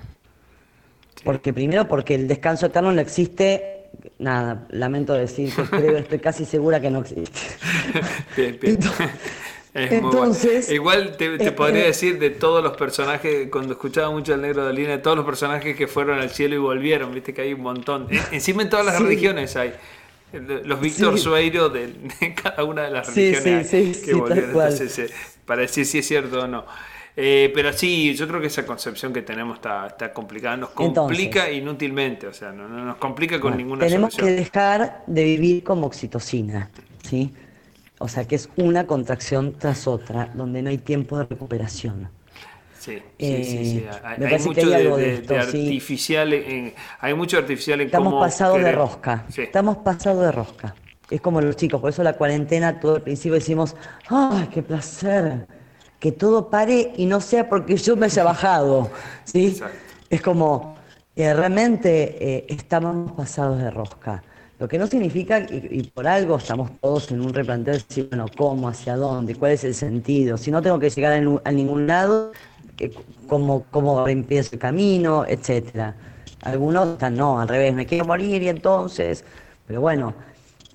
Porque primero porque el descanso eterno no existe, nada, lamento decir que creo, estoy casi segura que no existe. Entonces, Igual te, eh, podría eh, decir de todos los personajes, cuando escuchaba mucho al negro de línea, de todos los personajes que fueron al cielo y volvieron, viste que hay un montón. encima en todas las religiones hay. Los Víctor Sueiro de, cada una de las religiones que volvieron. para decir si es cierto o no. Eh, pero sí, yo creo que esa concepción que tenemos está, está complicada, nos complica inútilmente, o sea, no, nos complica con ninguna tenemos Tenemos que dejar de vivir como oxitocina, ¿sí? O sea que es una contracción tras otra, donde no hay tiempo de recuperación. Sí, sí, sí, Hay, mucho de, artificial, en, hay mucho artificial en Estamos pasados de rosca. Estamos pasados de rosca. Es como los chicos, por eso la cuarentena, todo el principio decimos, ¡ay, qué placer! Que todo pare y no sea porque yo me haya bajado. ¿sí? Es como, eh, realmente eh, estábamos pasados de rosca. Lo que no significa, y, y por algo estamos todos en un replanteo de decir, bueno, ¿cómo, hacia dónde, cuál es el sentido? Si no tengo que llegar a, ningún lado, ¿cómo, cómo empiezo el camino, etcétera? Algunos están, no, al revés, me quiero morir y entonces, pero bueno,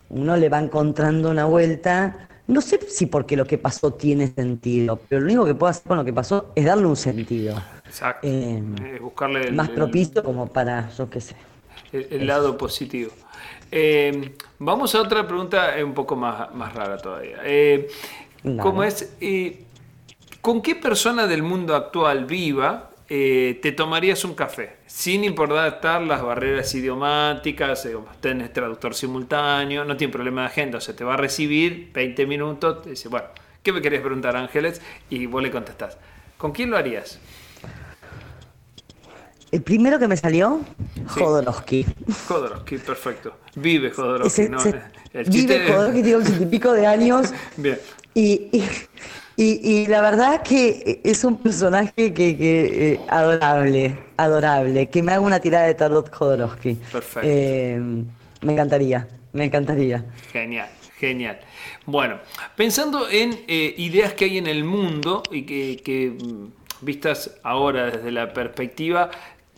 uno le va encontrando una vuelta. No sé si porque lo que pasó tiene sentido, pero lo único que puedo hacer con lo que pasó es darle un sentido. Exacto. Eh, Eh, buscarle el, más el- propicio como para, yo qué sé. el- el lado positivo. Eh, vamos a otra pregunta un poco más, más rara todavía. ¿Cómo es? ¿Con qué persona del mundo actual viva eh, te tomarías un café? Sin importar las barreras idiomáticas, eh, tenés traductor simultáneo, no tiene problema de agenda, o sea, te va a recibir 20 minutos, te dice, bueno, ¿qué me querés preguntar, Ángeles? Y vos le contestás. ¿Con quién lo harías? El primero que me salió, Sí. Jodorowsky. Jodorowsky, perfecto. Vive Jodorowsky, Ese- ¿no? El vive Jodorowsky, tiene ochenta y pico de años. Bien. Y, y, y- y la verdad que es un personaje que, que, eh, adorable, adorable. Que me haga una tirada de tarot Jodorowsky. Perfecto. Eh, me encantaría, me encantaría. Genial, genial. Bueno, pensando en eh, ideas que hay en el mundo y que, que, mm, vistas ahora desde la perspectiva,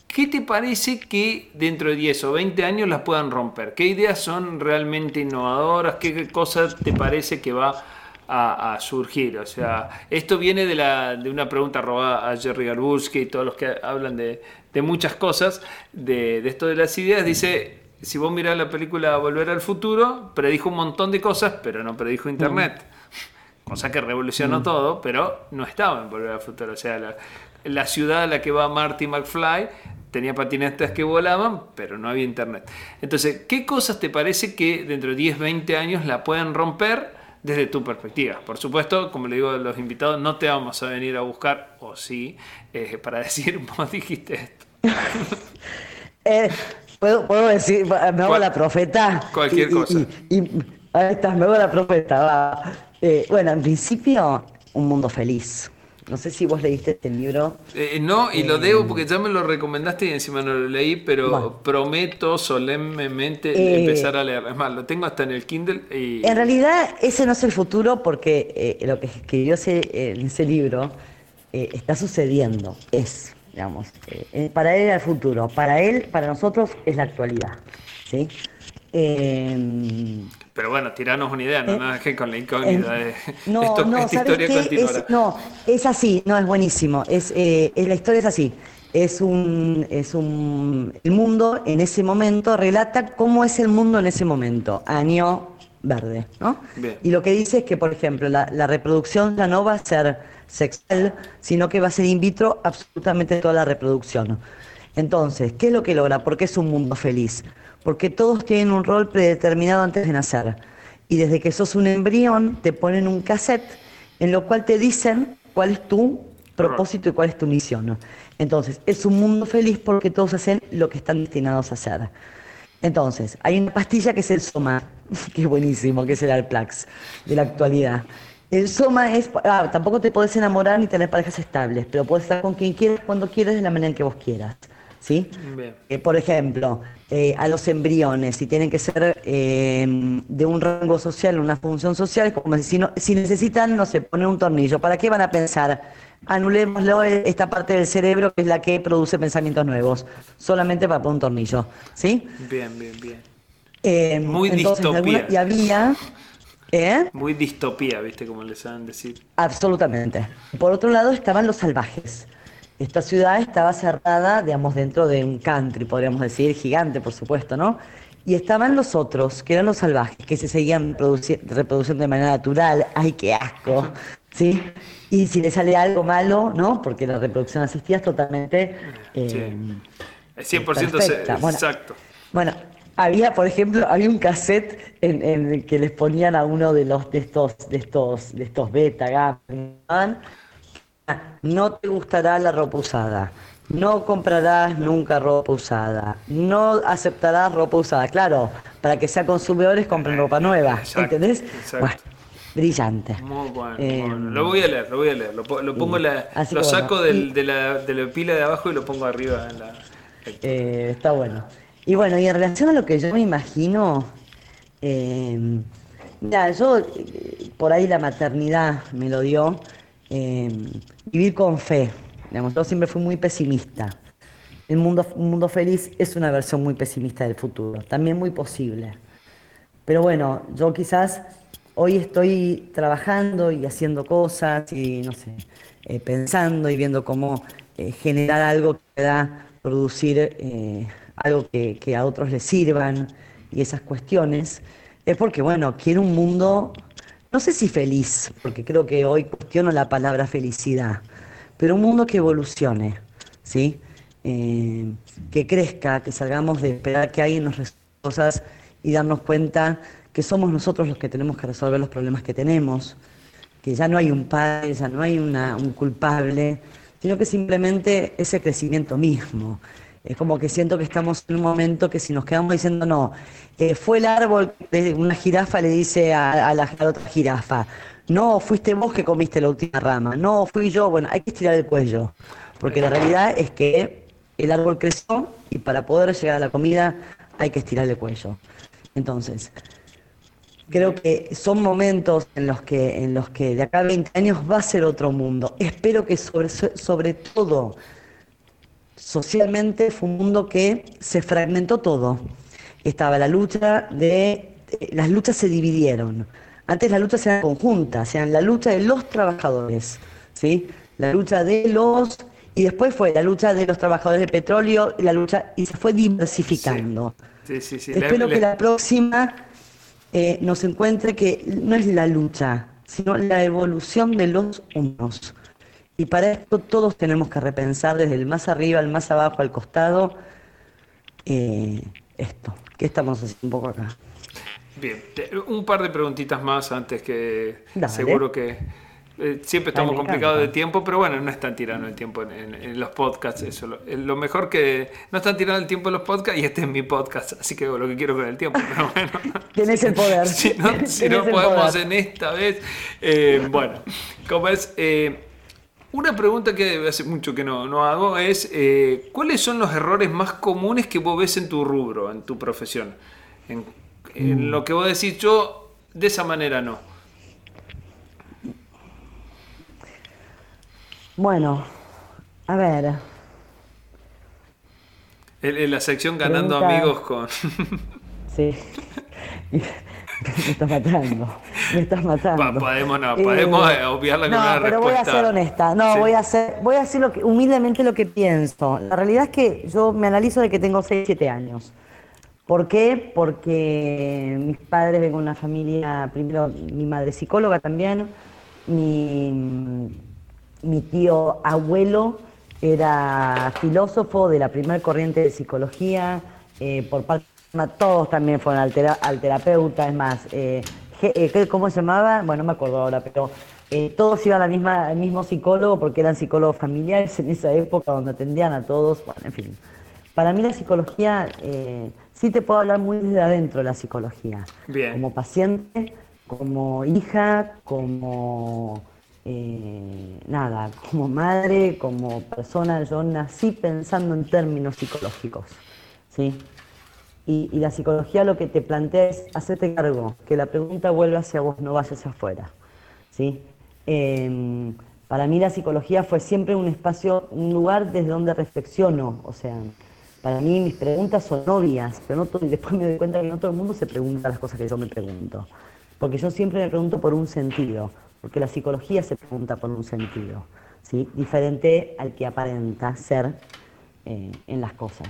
¿qué te parece que dentro de 10 o 20 años las puedan romper? ¿Qué ideas son realmente innovadoras? ¿Qué, qué cosa te parece que va a, a surgir? O sea, esto viene de, la, de una pregunta robada a Jerry Garbuski y todos los que hablan de, de muchas cosas, de, de esto de las ideas. Dice, si vos mirás la película Volver al Futuro, predijo un montón de cosas, pero no predijo Internet. Cosa que revolucionó todo, pero no estaba en Volver al Futuro. O sea, la, la ciudad a la que va Marty McFly tenía patinetas que volaban, pero no había Internet. Entonces, ¿qué cosas te parece que dentro de 10, 20 años la pueden romper desde tu perspectiva? Por supuesto, como le digo a los invitados, no te vamos a venir a buscar, o sí, eh, para decir, vos dijiste esto. Eh, ¿puedo, puedo decir, me hago Cual- la profeta? cualquier y- cosa. Y, y- ahí estás, me hago la profeta. va. Eh, bueno, en principio, un mundo feliz. No sé si vos leíste este libro. Eh, no, y lo debo porque ya me lo recomendaste y encima no lo leí, pero Bueno. prometo solemnemente Eh, empezar a leer. Es más, lo tengo hasta en el Kindle y... En realidad, ese no es el futuro porque eh, lo que escribió ese, eh, en ese libro eh, está sucediendo. Es, digamos, eh, eh, para él era el futuro. Para él, para nosotros, es la actualidad. ¿Sí? Eh, Pero bueno, tiranos una idea, no Eh, nada que con la incógnita de no, esto- no, esta ¿sabes historia qué? continuará. Es, no, es así, no, es buenísimo. Es, eh, es- la historia es así. Es un, es un, el mundo en ese momento relata cómo es el mundo en ese momento, año verde, ¿no? Bien. Y lo que dice es que, por ejemplo, la, la reproducción ya no va a ser sexual, sino que va a ser in vitro absolutamente toda la reproducción. Entonces, ¿qué es lo que logra? Porque es un mundo feliz. Porque todos tienen un rol predeterminado antes de nacer. Y desde que sos un embrión, te ponen un cassette en lo cual te dicen cuál es tu propósito y cuál es tu misión. Entonces, es un mundo feliz porque todos hacen lo que están destinados a hacer. Entonces, hay una pastilla que es el Soma, que es buenísimo, que es el Alplax de la actualidad. El Soma es, ah, tampoco te podés enamorar ni tener parejas estables, pero puedes estar con quien quieras, cuando quieras, de la manera en que vos quieras. ¿Sí? Bien. Eh, por ejemplo, eh, a los embriones, si tienen que ser eh, de un rango social, una función social, como si, no- si necesitan, no sé, poner un tornillo, ¿para qué van a pensar? Anulémoslo eh, esta parte del cerebro que es la que produce pensamientos nuevos, solamente para poner un tornillo, ¿sí? Bien, bien, bien. Eh, Muy entonces, de alguna- distopía. y había, ¿eh? Muy distopía, ¿viste? Como les saben decir. Absolutamente. Por otro lado estaban los salvajes. Esta ciudad estaba cerrada, digamos, dentro de un country, podríamos decir, gigante, por supuesto, ¿no? Y estaban los otros, que eran los salvajes, que se seguían produci- reproduciendo de manera natural. ¡Ay, qué asco! ¿Sí? Y si le sale algo malo, ¿no? Porque la reproducción asistida es totalmente... eh, Es 100% se- perfecta. Bueno, exacto. Bueno, había, por ejemplo, había un cassette en, en el que les ponían a uno de los de estos, de estos, de estos beta, gamma, ¿no? No te gustará la ropa usada. No comprarás nunca ropa usada. No aceptarás ropa usada. Claro, para que sean consumidores compren ropa nueva. Exacto, ¿Entendés? exacto. Bueno, brillante. Muy bueno, Eh, muy bueno. Lo voy a leer, lo voy a leer. Lo, po- lo pongo la, lo bueno, saco del- y- de, la, de la pila de abajo y lo pongo arriba en la, Eh, está bueno. Y bueno, y en relación a lo que yo me imagino, eh, mira, yo eh, por ahí la maternidad me lo dio, eh, vivir con fe. Digamos, yo siempre fui muy pesimista. El mundo, un mundo feliz es una versión muy pesimista del futuro, también muy posible. Pero bueno, yo quizás hoy estoy trabajando y haciendo cosas y no sé, eh, pensando y viendo cómo eh, generar algo que pueda producir eh, algo que, que a otros les sirvan y esas cuestiones. Es porque, bueno, quiero un mundo, no sé si feliz, porque creo que hoy cuestiono la palabra felicidad, pero un mundo que evolucione, ¿sí? Eh, que crezca, que salgamos de esperar que alguien nos resuelva cosas y darnos cuenta que somos nosotros los que tenemos que resolver los problemas que tenemos, que ya no hay un padre, ya no hay una- un culpable, sino que simplemente ese crecimiento mismo. Es como que siento que estamos en un momento que si nos quedamos diciendo, no, eh, fue el árbol, de una jirafa le dice a, la otra jirafa, no, fuiste vos que comiste la última rama, no, fui yo, bueno, hay que estirar el cuello, porque la realidad es que el árbol creció y para poder llegar a la comida hay que estirar el cuello. Entonces, creo que son momentos en los que, en los que de acá a 20 años va a ser otro mundo. Espero que sobre, sobre todo socialmente fue un mundo que se fragmentó todo. Estaba la lucha de... eh, Las luchas se dividieron. Antes las luchas eran conjuntas, eran la lucha de los trabajadores, ¿sí? La lucha de los... Y después fue la lucha de los trabajadores de petróleo, la lucha... Y se fue diversificando. Sí, sí, sí. Le- Espero que la próxima eh, nos encuentre que no es la lucha, sino la evolución de los humanos. Y para esto todos tenemos que repensar desde el más arriba, al más abajo, al costado, eh, esto. ¿Qué estamos haciendo un poco acá? Bien, un par de preguntitas más antes que Dale. seguro que eh, siempre estamos complicados de tiempo, pero bueno, no están tirando el tiempo en, en- en los podcasts. Eso lo, eh, lo mejor que no están tirando el tiempo en los podcasts y este es mi podcast, así que hago lo que quiero con el tiempo. Pero bueno, Tienes el poder. si no, si no podemos poder. en esta vez, eh, bueno, como es. eh, una pregunta que hace mucho que no, no hago es, eh, ¿cuáles son los errores más comunes que vos ves en tu rubro, en tu profesión? En, en lo que vos decís, yo de esa manera no. Bueno, a ver, En, en la sección ganando Pregunta- amigos con... sí. me estás matando, me estás matando. Pa- podemos no, podemos, eh, obviarla con no, una pero voy a ser honesta. No, Sí. voy a hacer, voy a decir lo que, humildemente lo que pienso. La realidad es que yo me analizo de que tengo 6, 7 años. ¿Por qué? Porque mis padres ven de una familia, primero mi madre psicóloga también, mi, mi tío abuelo era filósofo de la primera corriente de psicología, eh, por parte todos también fueron al, tera- al terapeuta, es más, eh, eh, ¿qué- ¿cómo se llamaba? Bueno, no me acuerdo ahora, pero eh, todos iban misma, al mismo psicólogo porque eran psicólogos familiares en esa época donde atendían a todos, bueno, en fin. Para mí la psicología, eh, sí te puedo hablar muy desde adentro de la psicología. Bien. Como paciente, como hija, como eh, nada, como madre, como persona, yo nací pensando en términos psicológicos. ¿sí? Y, la psicología lo que te plantea es hacerte cargo, que la pregunta vuelva hacia vos, no vaya hacia afuera. ¿sí? Eh, para mí la psicología fue siempre un espacio, un lugar desde donde reflexiono. O sea, para mí mis preguntas son obvias, pero no todo- y después me doy cuenta que no todo el mundo se pregunta las cosas que yo me pregunto. Porque yo siempre me pregunto por un sentido, porque la psicología se pregunta por un sentido, ¿sí? diferente al que aparenta ser eh, en las cosas.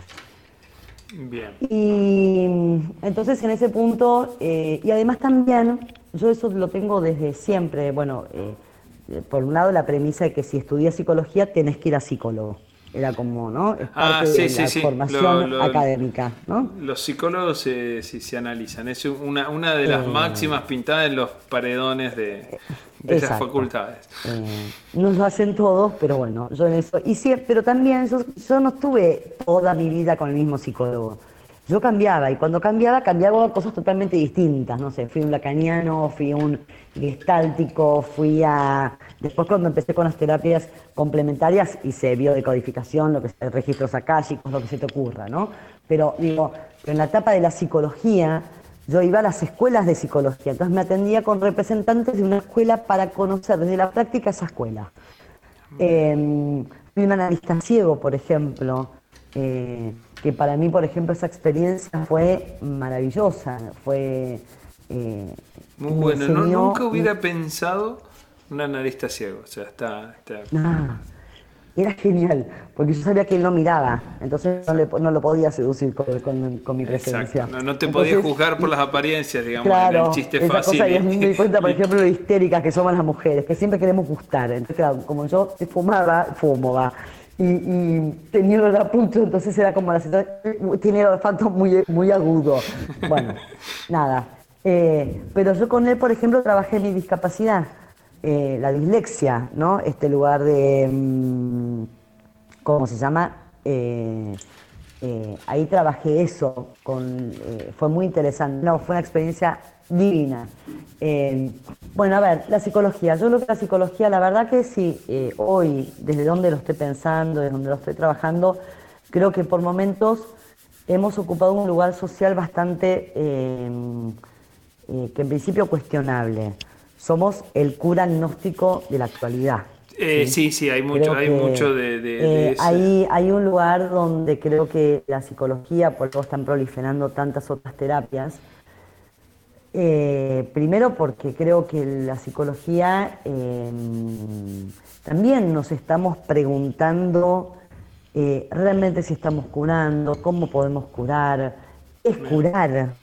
Bien. Y entonces en ese punto, eh, y además también, yo eso lo tengo desde siempre, bueno, eh, por un lado la premisa de que si estudias psicología tenés que ir a psicólogo. Era como, ¿no? Es Ah, sí, de sí, la sí. formación Lo- lo- académica, ¿no? Los psicólogos se, sí se analizan. Es una, una de las Eh. máximas pintadas en los paredones de, de las Exacto. facultades. Eh, no lo hacen todos, pero bueno, yo en eso. Y sí, pero también yo, yo no estuve toda mi vida con el mismo psicólogo. Yo cambiaba y cuando cambiaba, cambiaba cosas totalmente distintas. No sé, fui un lacaniano, fui un gestáltico, fui a. Después, cuando empecé con las terapias complementarias, hice biodecodificación, lo que sea, registros akáshicos, lo que se te ocurra, ¿no? Pero digo, en la etapa de la psicología, yo iba a las escuelas de psicología, entonces me atendía con representantes de una escuela para conocer desde la práctica esa escuela. Eh, fui un analista ciego, por ejemplo. Eh, que para mí, por ejemplo, esa experiencia fue maravillosa, fue... Eh, Muy bueno, nunca hubiera pensado un analista ciego, o sea, está... Ah, era genial, porque yo sabía que él no miraba, entonces no, lo podía seducir con, mi presencia. No, no, te podía juzgar por las apariencias, digamos, claro, el chiste esa fácil. Cosa, y me di cuenta, por ejemplo, lo histéricas que somos las mujeres, que siempre queremos gustar. Entonces, claro, como yo fumaba, fumo, va y, y tenía el punto, entonces era como la situación, tiene el olfato muy, muy agudo. Bueno, nada. Eh, pero yo con él, por ejemplo, trabajé mi discapacidad, eh, la dislexia, ¿no? Este lugar de, mm, ¿cómo se llama? Eh, ahí trabajé eso, con, fue muy interesante, no, fue una experiencia divina. Eh, bueno, a ver, la psicología. Yo creo que la psicología, la verdad que sí, eh, hoy, desde donde lo estoy pensando, desde donde lo estoy trabajando, creo que por momentos hemos ocupado un lugar social bastante, eh, que en principio cuestionable. Somos el cura agnóstico de la actualidad. ¿sí? sí, hay mucho, hay mucho de, hay, hay un lugar donde creo que la psicología, por eso están proliferando tantas otras terapias, eh, primero porque creo que la psicología em, también nos estamos preguntando eh, realmente si estamos curando, cómo podemos curar, qué es curar,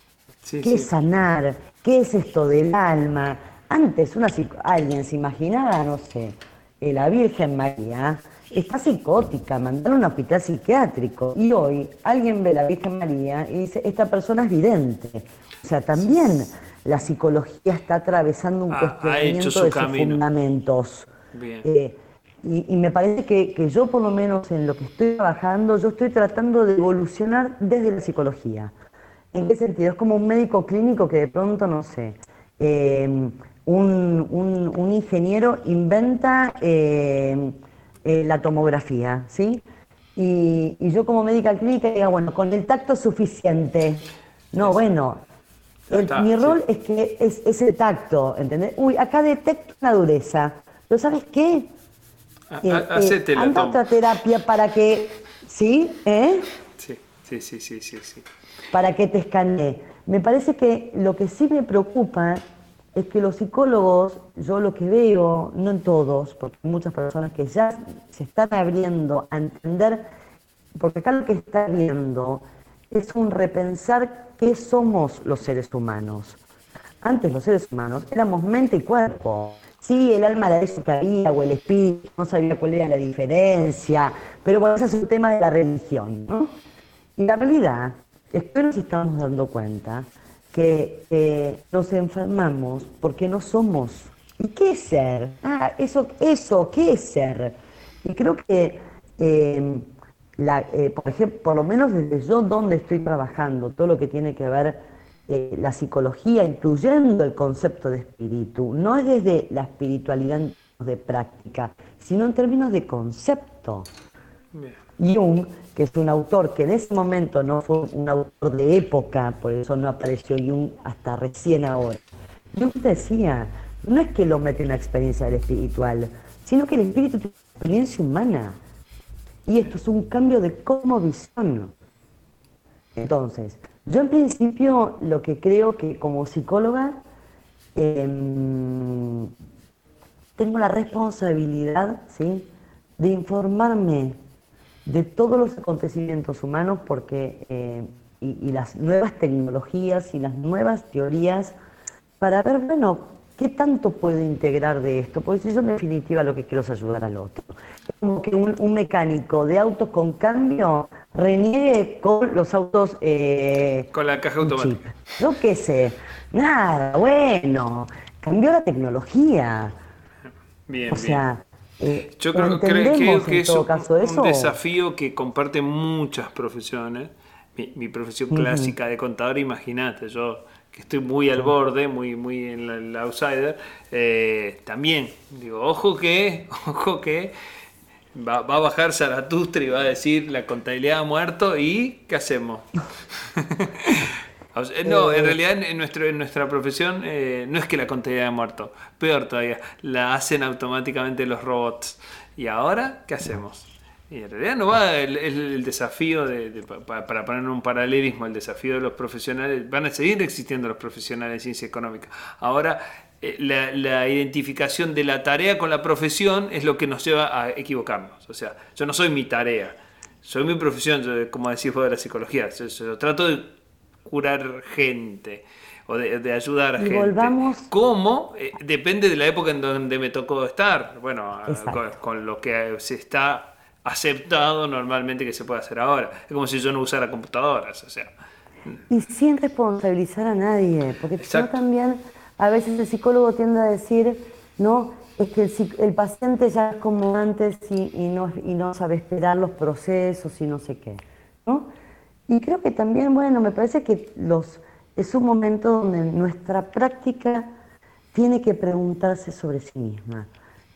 qué es sanar, qué es esto del alma. Antes una, alguien se imaginaba, no sé, eh, la Virgen María, está psicótica, mandar a un hospital psiquiátrico. Y hoy alguien ve a la Virgen María y dice, esta persona es vidente. O sea, también la psicología está atravesando un ah, cuestionamiento de sus fundamentos. Eh, y, me parece que, yo, por lo menos en lo que estoy trabajando, yo estoy tratando de evolucionar desde la psicología. ¿En qué sentido? Es como un médico clínico que de pronto, no sé, eh, un, ingeniero inventa eh, la tomografía, ¿sí? Y, y, yo como médica clínica diga, bueno, con el tacto suficiente. No, bueno, mi rol es que es ese tacto, ¿entendés? Uy, acá detecto una dureza. ¿Pero sabes qué? Eh, eh, anda otra terapia para que, ¿sí? ¿Eh? Sí, sí, sí, sí, sí, sí. Para que te escanee. Me parece que lo que sí me preocupa es que los psicólogos, yo lo que veo, no en todos, porque hay muchas personas que ya se están abriendo a entender, porque acá lo que está viendo es un repensar qué somos los seres humanos. Antes los seres humanos éramos mente y cuerpo. Sí, el alma la había, o el espíritu, no sabía cuál era la diferencia, pero bueno, ese es un tema de la religión, ¿no? Y la realidad es que nos estamos dando cuenta que nos enfermamos porque no somos. ¿Y qué es ser? Ah, eso, eso, ¿qué es ser? Y creo que eh, eh, por ejemplo, por lo menos desde yo donde estoy trabajando, todo lo que tiene que ver eh, la psicología, incluyendo el concepto de espíritu, no es desde la espiritualidad de práctica, sino en términos de concepto. Jung, que es un autor que en ese momento no fue un autor de época, por eso no apareció Jung hasta recién ahora. Jung decía, no es que el hombre tiene una experiencia del espiritual, sino que el espíritu tiene una experiencia humana. Y esto es un cambio de cómo visión. Entonces, yo en principio lo que creo que como psicóloga em, tengo la responsabilidad ¿sí? de informarme de todos los acontecimientos humanos porque, eh, y, las nuevas tecnologías y las nuevas teorías para ver, bueno, ¿qué tanto puedo integrar de esto? Porque yo en definitiva lo que quiero es ayudar al otro. Es como que un, mecánico de autos con cambio reniegue con los autos... Eh, con la caja automática. Yo qué sé, nada, bueno, cambió la tecnología. Bien, o sea, eh, yo creo, que es un, un desafío que comparten muchas profesiones mi, profesión clásica de contador, imagínate, yo que estoy muy al borde, muy, muy en el outsider, eh, también digo, ojo que, ojo que va, va, a bajar Zaratustra y va a decir la contabilidad ha muerto y ¿qué hacemos? no, en eh, realidad en, nuestro, en nuestra profesión eh, no es que la contabilidad ha muerto, peor todavía, la hacen automáticamente los robots. ¿Y ahora qué hacemos? Y en realidad no va el, el, desafío, de, para poner un paralelismo, el desafío de los profesionales, van a seguir existiendo los profesionales de ciencia económica. Ahora, eh, la, identificación de la tarea con la profesión es lo que nos lleva a equivocarnos. O sea, yo no soy mi tarea, soy mi profesión, como decís vos de la psicología. Yo, trato de curar gente o de, ayudar a gente. Volvamos... ¿Cómo? Eh, depende de la época en donde me tocó estar. Bueno, con, lo que se está aceptado normalmente que se puede hacer ahora. Es como si yo no usara computadoras, o sea. Y sin responsabilizar a nadie, porque yo también, a veces el psicólogo tiende a decir, no, es que el, paciente ya es como antes y, no, y no sabe esperar los procesos y no sé qué, ¿no? Y creo que también, bueno, me parece que los, es un momento donde nuestra práctica tiene que preguntarse sobre sí misma.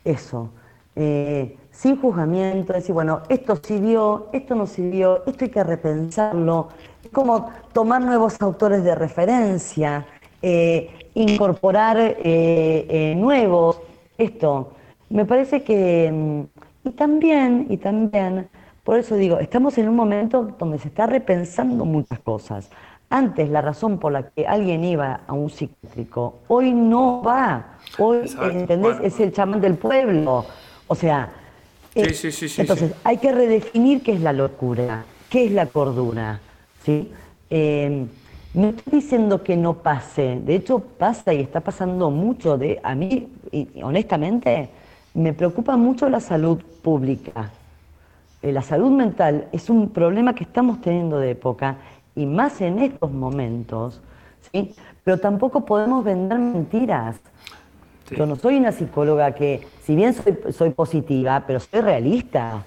Eso, eh, sin juzgamiento, decir, bueno, esto sirvió, esto no sirvió, esto hay que repensarlo. Es como tomar nuevos autores de referencia, eh, incorporar eh, nuevos, esto. Me parece que, mm, y también, y también, por eso digo, estamos en un momento donde se está repensando muchas cosas. Antes la razón por la que alguien iba a un psiquiátrico, hoy no va. Hoy, ¿entendés? es el chamán del pueblo. O sea, eh, entonces hay que redefinir qué es la locura, qué es la cordura. ¿sí? Eh, no estoy diciendo que no pase, de hecho pasa y está pasando mucho. De, a mí, honestamente, me preocupa mucho la salud pública. Eh, la salud mental es un problema que estamos teniendo de época y más en estos momentos, ¿sí? pero tampoco podemos vender mentiras. Yo no soy una psicóloga que, si bien soy, positiva, pero soy realista.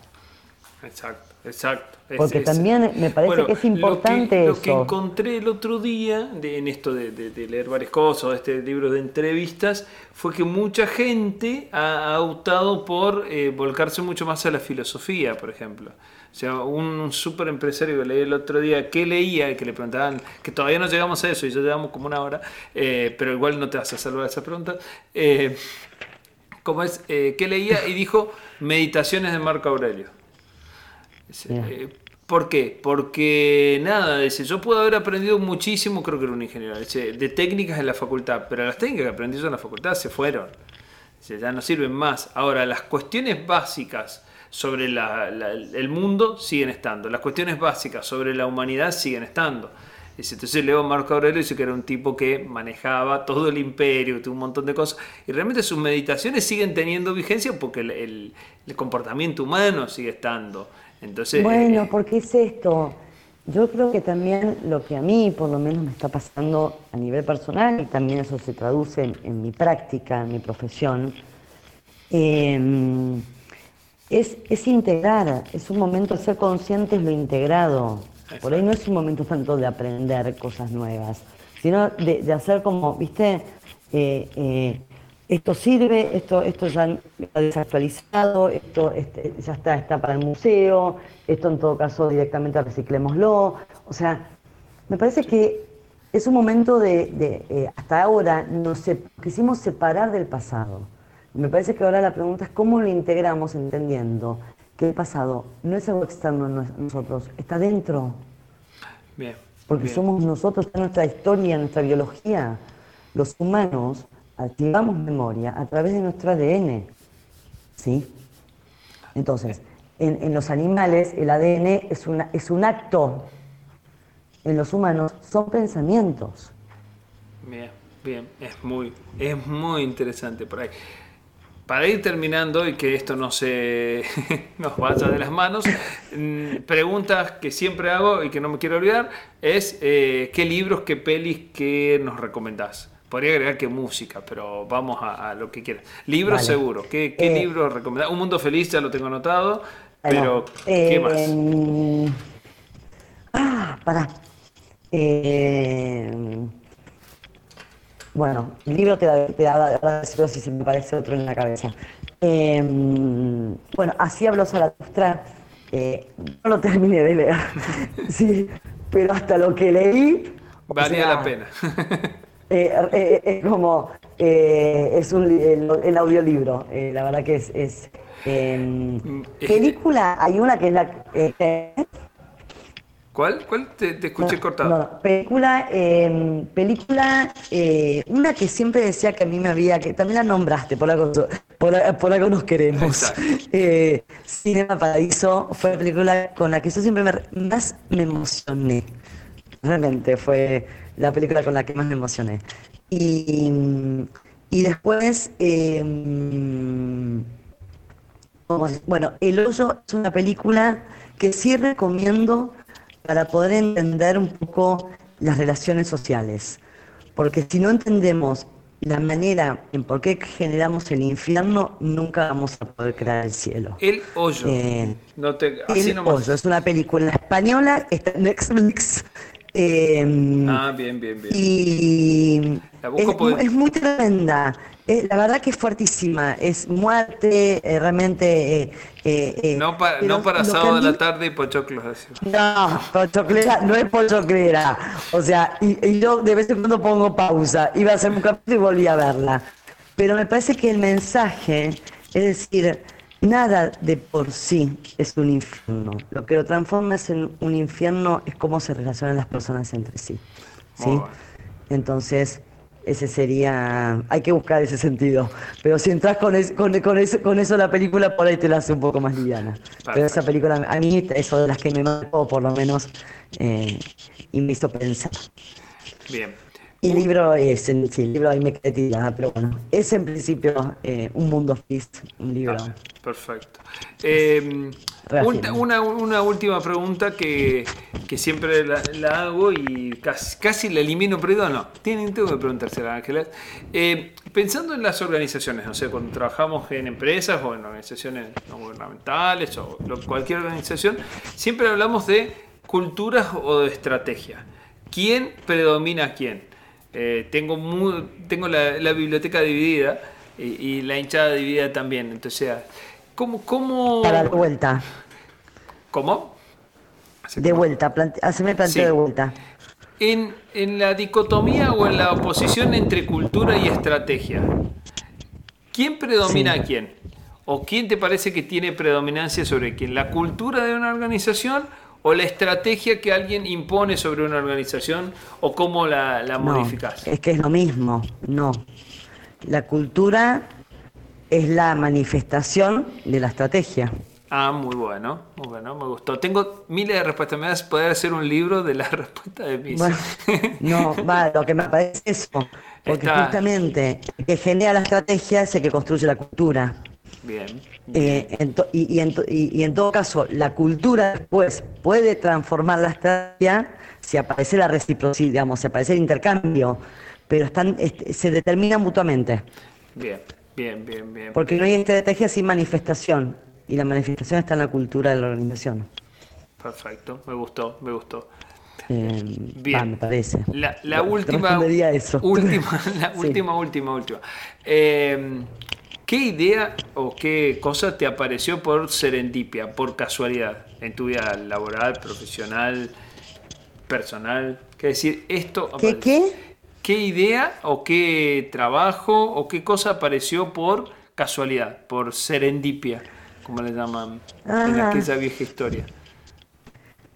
Exacto, exacto. Porque también me parece que es importante lo que, Lo que encontré el otro día en esto de, leer varias cosas, de este libro de entrevistas, fue que mucha gente ha, optado por eh, volcarse mucho más a la filosofía, por ejemplo. O sea, un súper empresario que leí el otro día, ¿qué leía? Que le preguntaban, que todavía no llegamos a eso y ya llevamos como una hora, eh, pero igual no te vas a salvar esa pregunta. Eh, ¿Cómo es? Eh, ¿Qué leía? Y dijo, Meditaciones de Marco Aurelio. ¿Por qué? Porque nada, dice, yo puedo haber aprendido muchísimo, creo que era un ingeniero, de técnicas en la facultad, pero las técnicas que aprendí yo en la facultad se fueron. ya no sirven más. Ahora, las cuestiones básicas sobre el mundo siguen estando. Las cuestiones básicas sobre la humanidad siguen estando. Entonces leo a Marco Aurelio dice que era un tipo que manejaba todo el imperio, un montón de cosas. Y realmente sus meditaciones siguen teniendo vigencia porque el, comportamiento humano sigue estando. Entonces, bueno, eh, porque es esto. Yo creo que también lo que a mí por lo menos me está pasando a nivel personal, y también eso se traduce en, mi práctica, en mi profesión, eh, es, integrar, es un momento de ser conscientes lo integrado. Por ahí no es un momento tanto de aprender cosas nuevas, sino de, hacer como, viste, eh, eh, esto sirve, esto, esto ya está desactualizado, esto este, ya está, está para el museo, esto en todo caso directamente reciclémoslo. O sea, me parece que es un momento de, eh, hasta ahora nos quisimos separar del pasado. Me parece que ahora la pregunta es cómo lo integramos entendiendo que el pasado no es algo externo a nosotros, está dentro. Bien. Porque somos nosotros, nuestra historia, nuestra biología. Los humanos activamos memoria a través de nuestro ADN. ¿Sí? Entonces, en, los animales el ADN es, una, es un acto. En los humanos son pensamientos. Bien, bien, es muy, es muy interesante por ahí para ir terminando y que esto no se nos vaya de las manos, mm, preguntas que siempre hago y que no me quiero olvidar es eh, qué libros, qué pelis, qué nos recomendás. Podría agregar que música, pero vamos a, lo que quieras. Libros seguro. ¿Qué, qué eh, libros recomendás? Un Mundo Feliz ya lo tengo anotado, pero ¿qué más? Eh, ah, para. Bueno, el libro te da, te da, si se me parece otro en la cabeza. Em, bueno, así habló Zaratustra. Eh, no lo terminé de leer, sí, pero hasta lo que leí. Valía la pena. Eh, eh, es como. es un, el, audiolibro. la verdad que es. es em, mm, película, hay una que es la. ¿Cuál? ¿Cuál? Te, escuché cortado. No, película, em, película, eh, una que siempre decía que a mí me había, que también la nombraste, por algo, por, por algo nos queremos. Eh, Cinema Paradiso fue la película con la que yo siempre más me emocioné. Realmente fue la película con la que más me emocioné. Y, y después, em, bueno, El Hoyo es una película que sí recomiendo para poder entender un poco las relaciones sociales. Porque si no entendemos la manera en por qué generamos el infierno, nunca vamos a poder crear el cielo. El hoyo. Eh, el hoyo es una película española, está en Netflix. Eh, ah, bien, bien, bien. Y es, muy tremenda. Eh, la verdad que es fuertísima, es muerte, eh, realmente... Eh, no, no para sábado de la tarde y pochoclos. No, pochoclera no es pochoclera. O sea, y, yo de vez en cuando pongo pausa, iba a hacer un capítulo y volví a verla. Pero me parece que el mensaje, es decir, nada de por sí es un infierno. Lo que lo transforma en un infierno es cómo se relacionan las personas entre sí. ¿sí? Entonces ese sería, hay que buscar ese sentido. Pero si entras con, con, con, eso, con eso la película, por ahí te la hace un poco más liviana. Pero esa película, a mí, eso de las que me marcó, por lo menos, eh, y me hizo pensar. Bien. Y libro es, el libro ahí me quedé tirada, pero bueno, es en principio eh, un mundo fist, un libro. Perfecto. Eh, una, una, última pregunta que, siempre la, hago y casi, casi la elimino, perdón, no, tienen, tengo que preguntársela, Ángeles. Eh, pensando en las organizaciones, no sé, cuando trabajamos en empresas o en organizaciones no gubernamentales o cualquier organización, siempre hablamos de culturas o de estrategia. ¿Quién predomina a quién? Eh, tengo tengo la, biblioteca dividida y, la hinchada dividida también. Entonces, ¿cómo...? cómo... Para la vuelta. ¿Cómo? De vuelta, haceme planteo de vuelta. En, en la dicotomía o en la oposición entre cultura y estrategia, ¿quién predomina a quién? ¿O quién te parece que tiene predominancia sobre quién? ¿La cultura de una organización o la estrategia que alguien impone sobre una organización o cómo la, la modificas? Es que es lo mismo, no. La cultura es la manifestación de la estrategia. Ah, muy bueno, muy bueno, me gustó. Tengo miles de respuestas. Me vas a poder hacer un libro de la respuesta de mis. Bueno, no, va, lo que me parece es eso. Porque justamente el que genera la estrategia es el que construye la cultura. Bien. Eh, y, en todo caso, la cultura después puede transformar la estrategia si aparece la reciprocidad, digamos, si aparece el intercambio, pero están, este, se determinan mutuamente. Bien, bien, bien, bien. Porque no hay estrategia sin manifestación, y la manifestación está en la cultura de la organización. Perfecto, me gustó, me gustó. Eh, bien, me parece. La, última, eso. última, la última, última, última. Eh, ¿Qué idea o qué cosa te apareció por serendipia, por casualidad, en tu vida laboral, profesional, personal? ¿Qué decir, esto... ¿Qué qué? ¿Qué idea o qué trabajo o qué cosa apareció por casualidad, por serendipia, como le llaman en aquella vieja historia?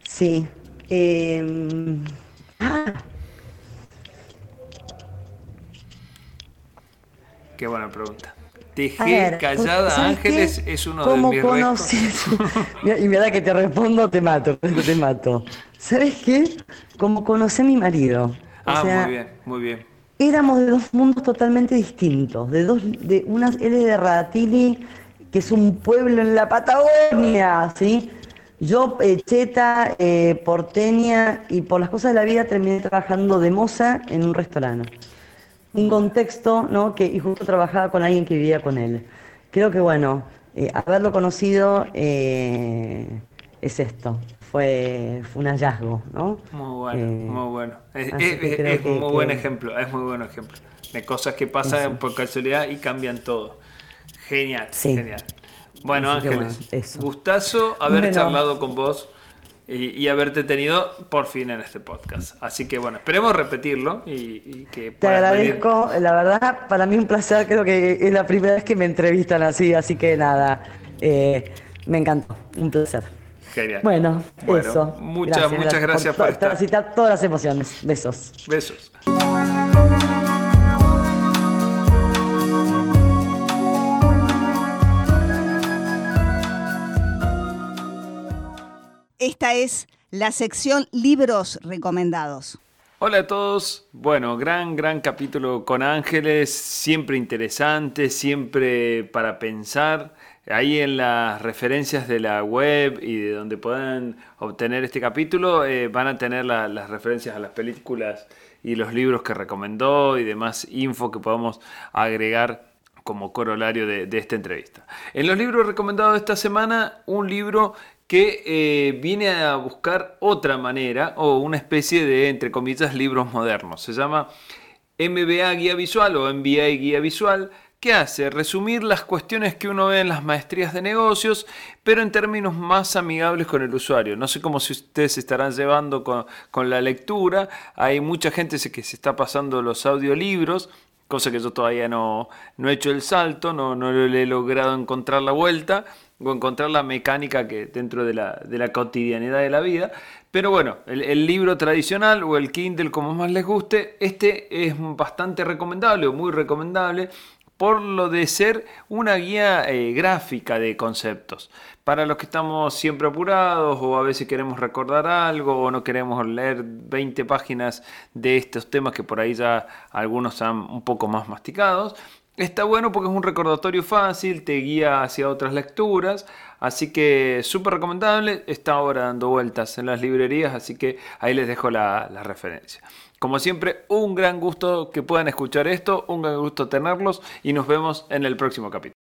Sí. Em, ah. Qué buena pregunta. Dejé callada Ángeles es uno de mis conoces? y mira que te respondo, te mato, te mato. ¿Sabes qué? Como conocí a mi marido. ah, muy bien, muy bien. Éramos de dos mundos totalmente distintos. De dos, de una, él es de Radatili, que es un pueblo en la Patagonia, ¿sí? Yo, eh, cheta, eh, porteña, y por las cosas de la vida terminé trabajando de moza en un restaurante un contexto, ¿no? Que, y justo trabajaba con alguien que vivía con él. Creo que, bueno, eh, haberlo conocido eh, es esto. fue, fue un hallazgo, ¿no? Muy bueno, Eh, muy bueno. Es, que que- muy buen ejemplo, es muy buen ejemplo. De cosas que pasan por casualidad y cambian todo. Genial, Sí. genial. Bueno, Ángeles, bueno, gustazo haber Bueno. charlado con vos y, y haberte tenido por fin en este podcast. Así que bueno, esperemos repetirlo y, y que Te venir. agradezco, la verdad, para mí un placer, creo que es la primera vez que me entrevistan así, así que nada, eh, me encantó, un placer. Genial. Bueno, Bueno, eso. muchas, muchas gracias por to- estar. transitar todas las emociones. Besos. Besos. Esta es la sección Libros Recomendados. Hola a todos. Bueno, gran, gran capítulo con Ángeles, siempre interesante, siempre para pensar. Ahí en las referencias de la web y de donde puedan obtener este capítulo eh, van a tener la- las referencias a las películas y los libros que recomendó y demás info que podamos agregar como corolario de, de esta entrevista. En los libros recomendados de esta semana, un libro que eh, viene a buscar otra manera o una especie de, entre comillas, libros modernos. Se llama MBA Guía Visual o MBA Guía Visual, que hace resumir las cuestiones que uno ve en las maestrías de negocios, pero en términos más amigables con el usuario. No sé cómo si ustedes se estarán llevando con, con la lectura. Hay mucha gente que se está pasando los audiolibros cosa que yo todavía no, no he hecho el salto, no, no le he logrado encontrar la vuelta o encontrar la mecánica que dentro de la, de la cotidianidad de la vida. Pero bueno, el, libro tradicional o el Kindle, como más les guste, este es bastante recomendable o muy recomendable por lo de ser una guía eh, gráfica de conceptos. Para los que estamos siempre apurados o a veces queremos recordar algo o no queremos leer 20 páginas de estos temas que por ahí ya algunos están un poco más masticados, está bueno porque es un recordatorio fácil, te guía hacia otras lecturas, así que súper recomendable, está ahora dando vueltas en las librerías, así que ahí les dejo la, la referencia. Como siempre, un gran gusto que puedan escuchar esto, un gran gusto tenerlos y nos vemos en el próximo capítulo.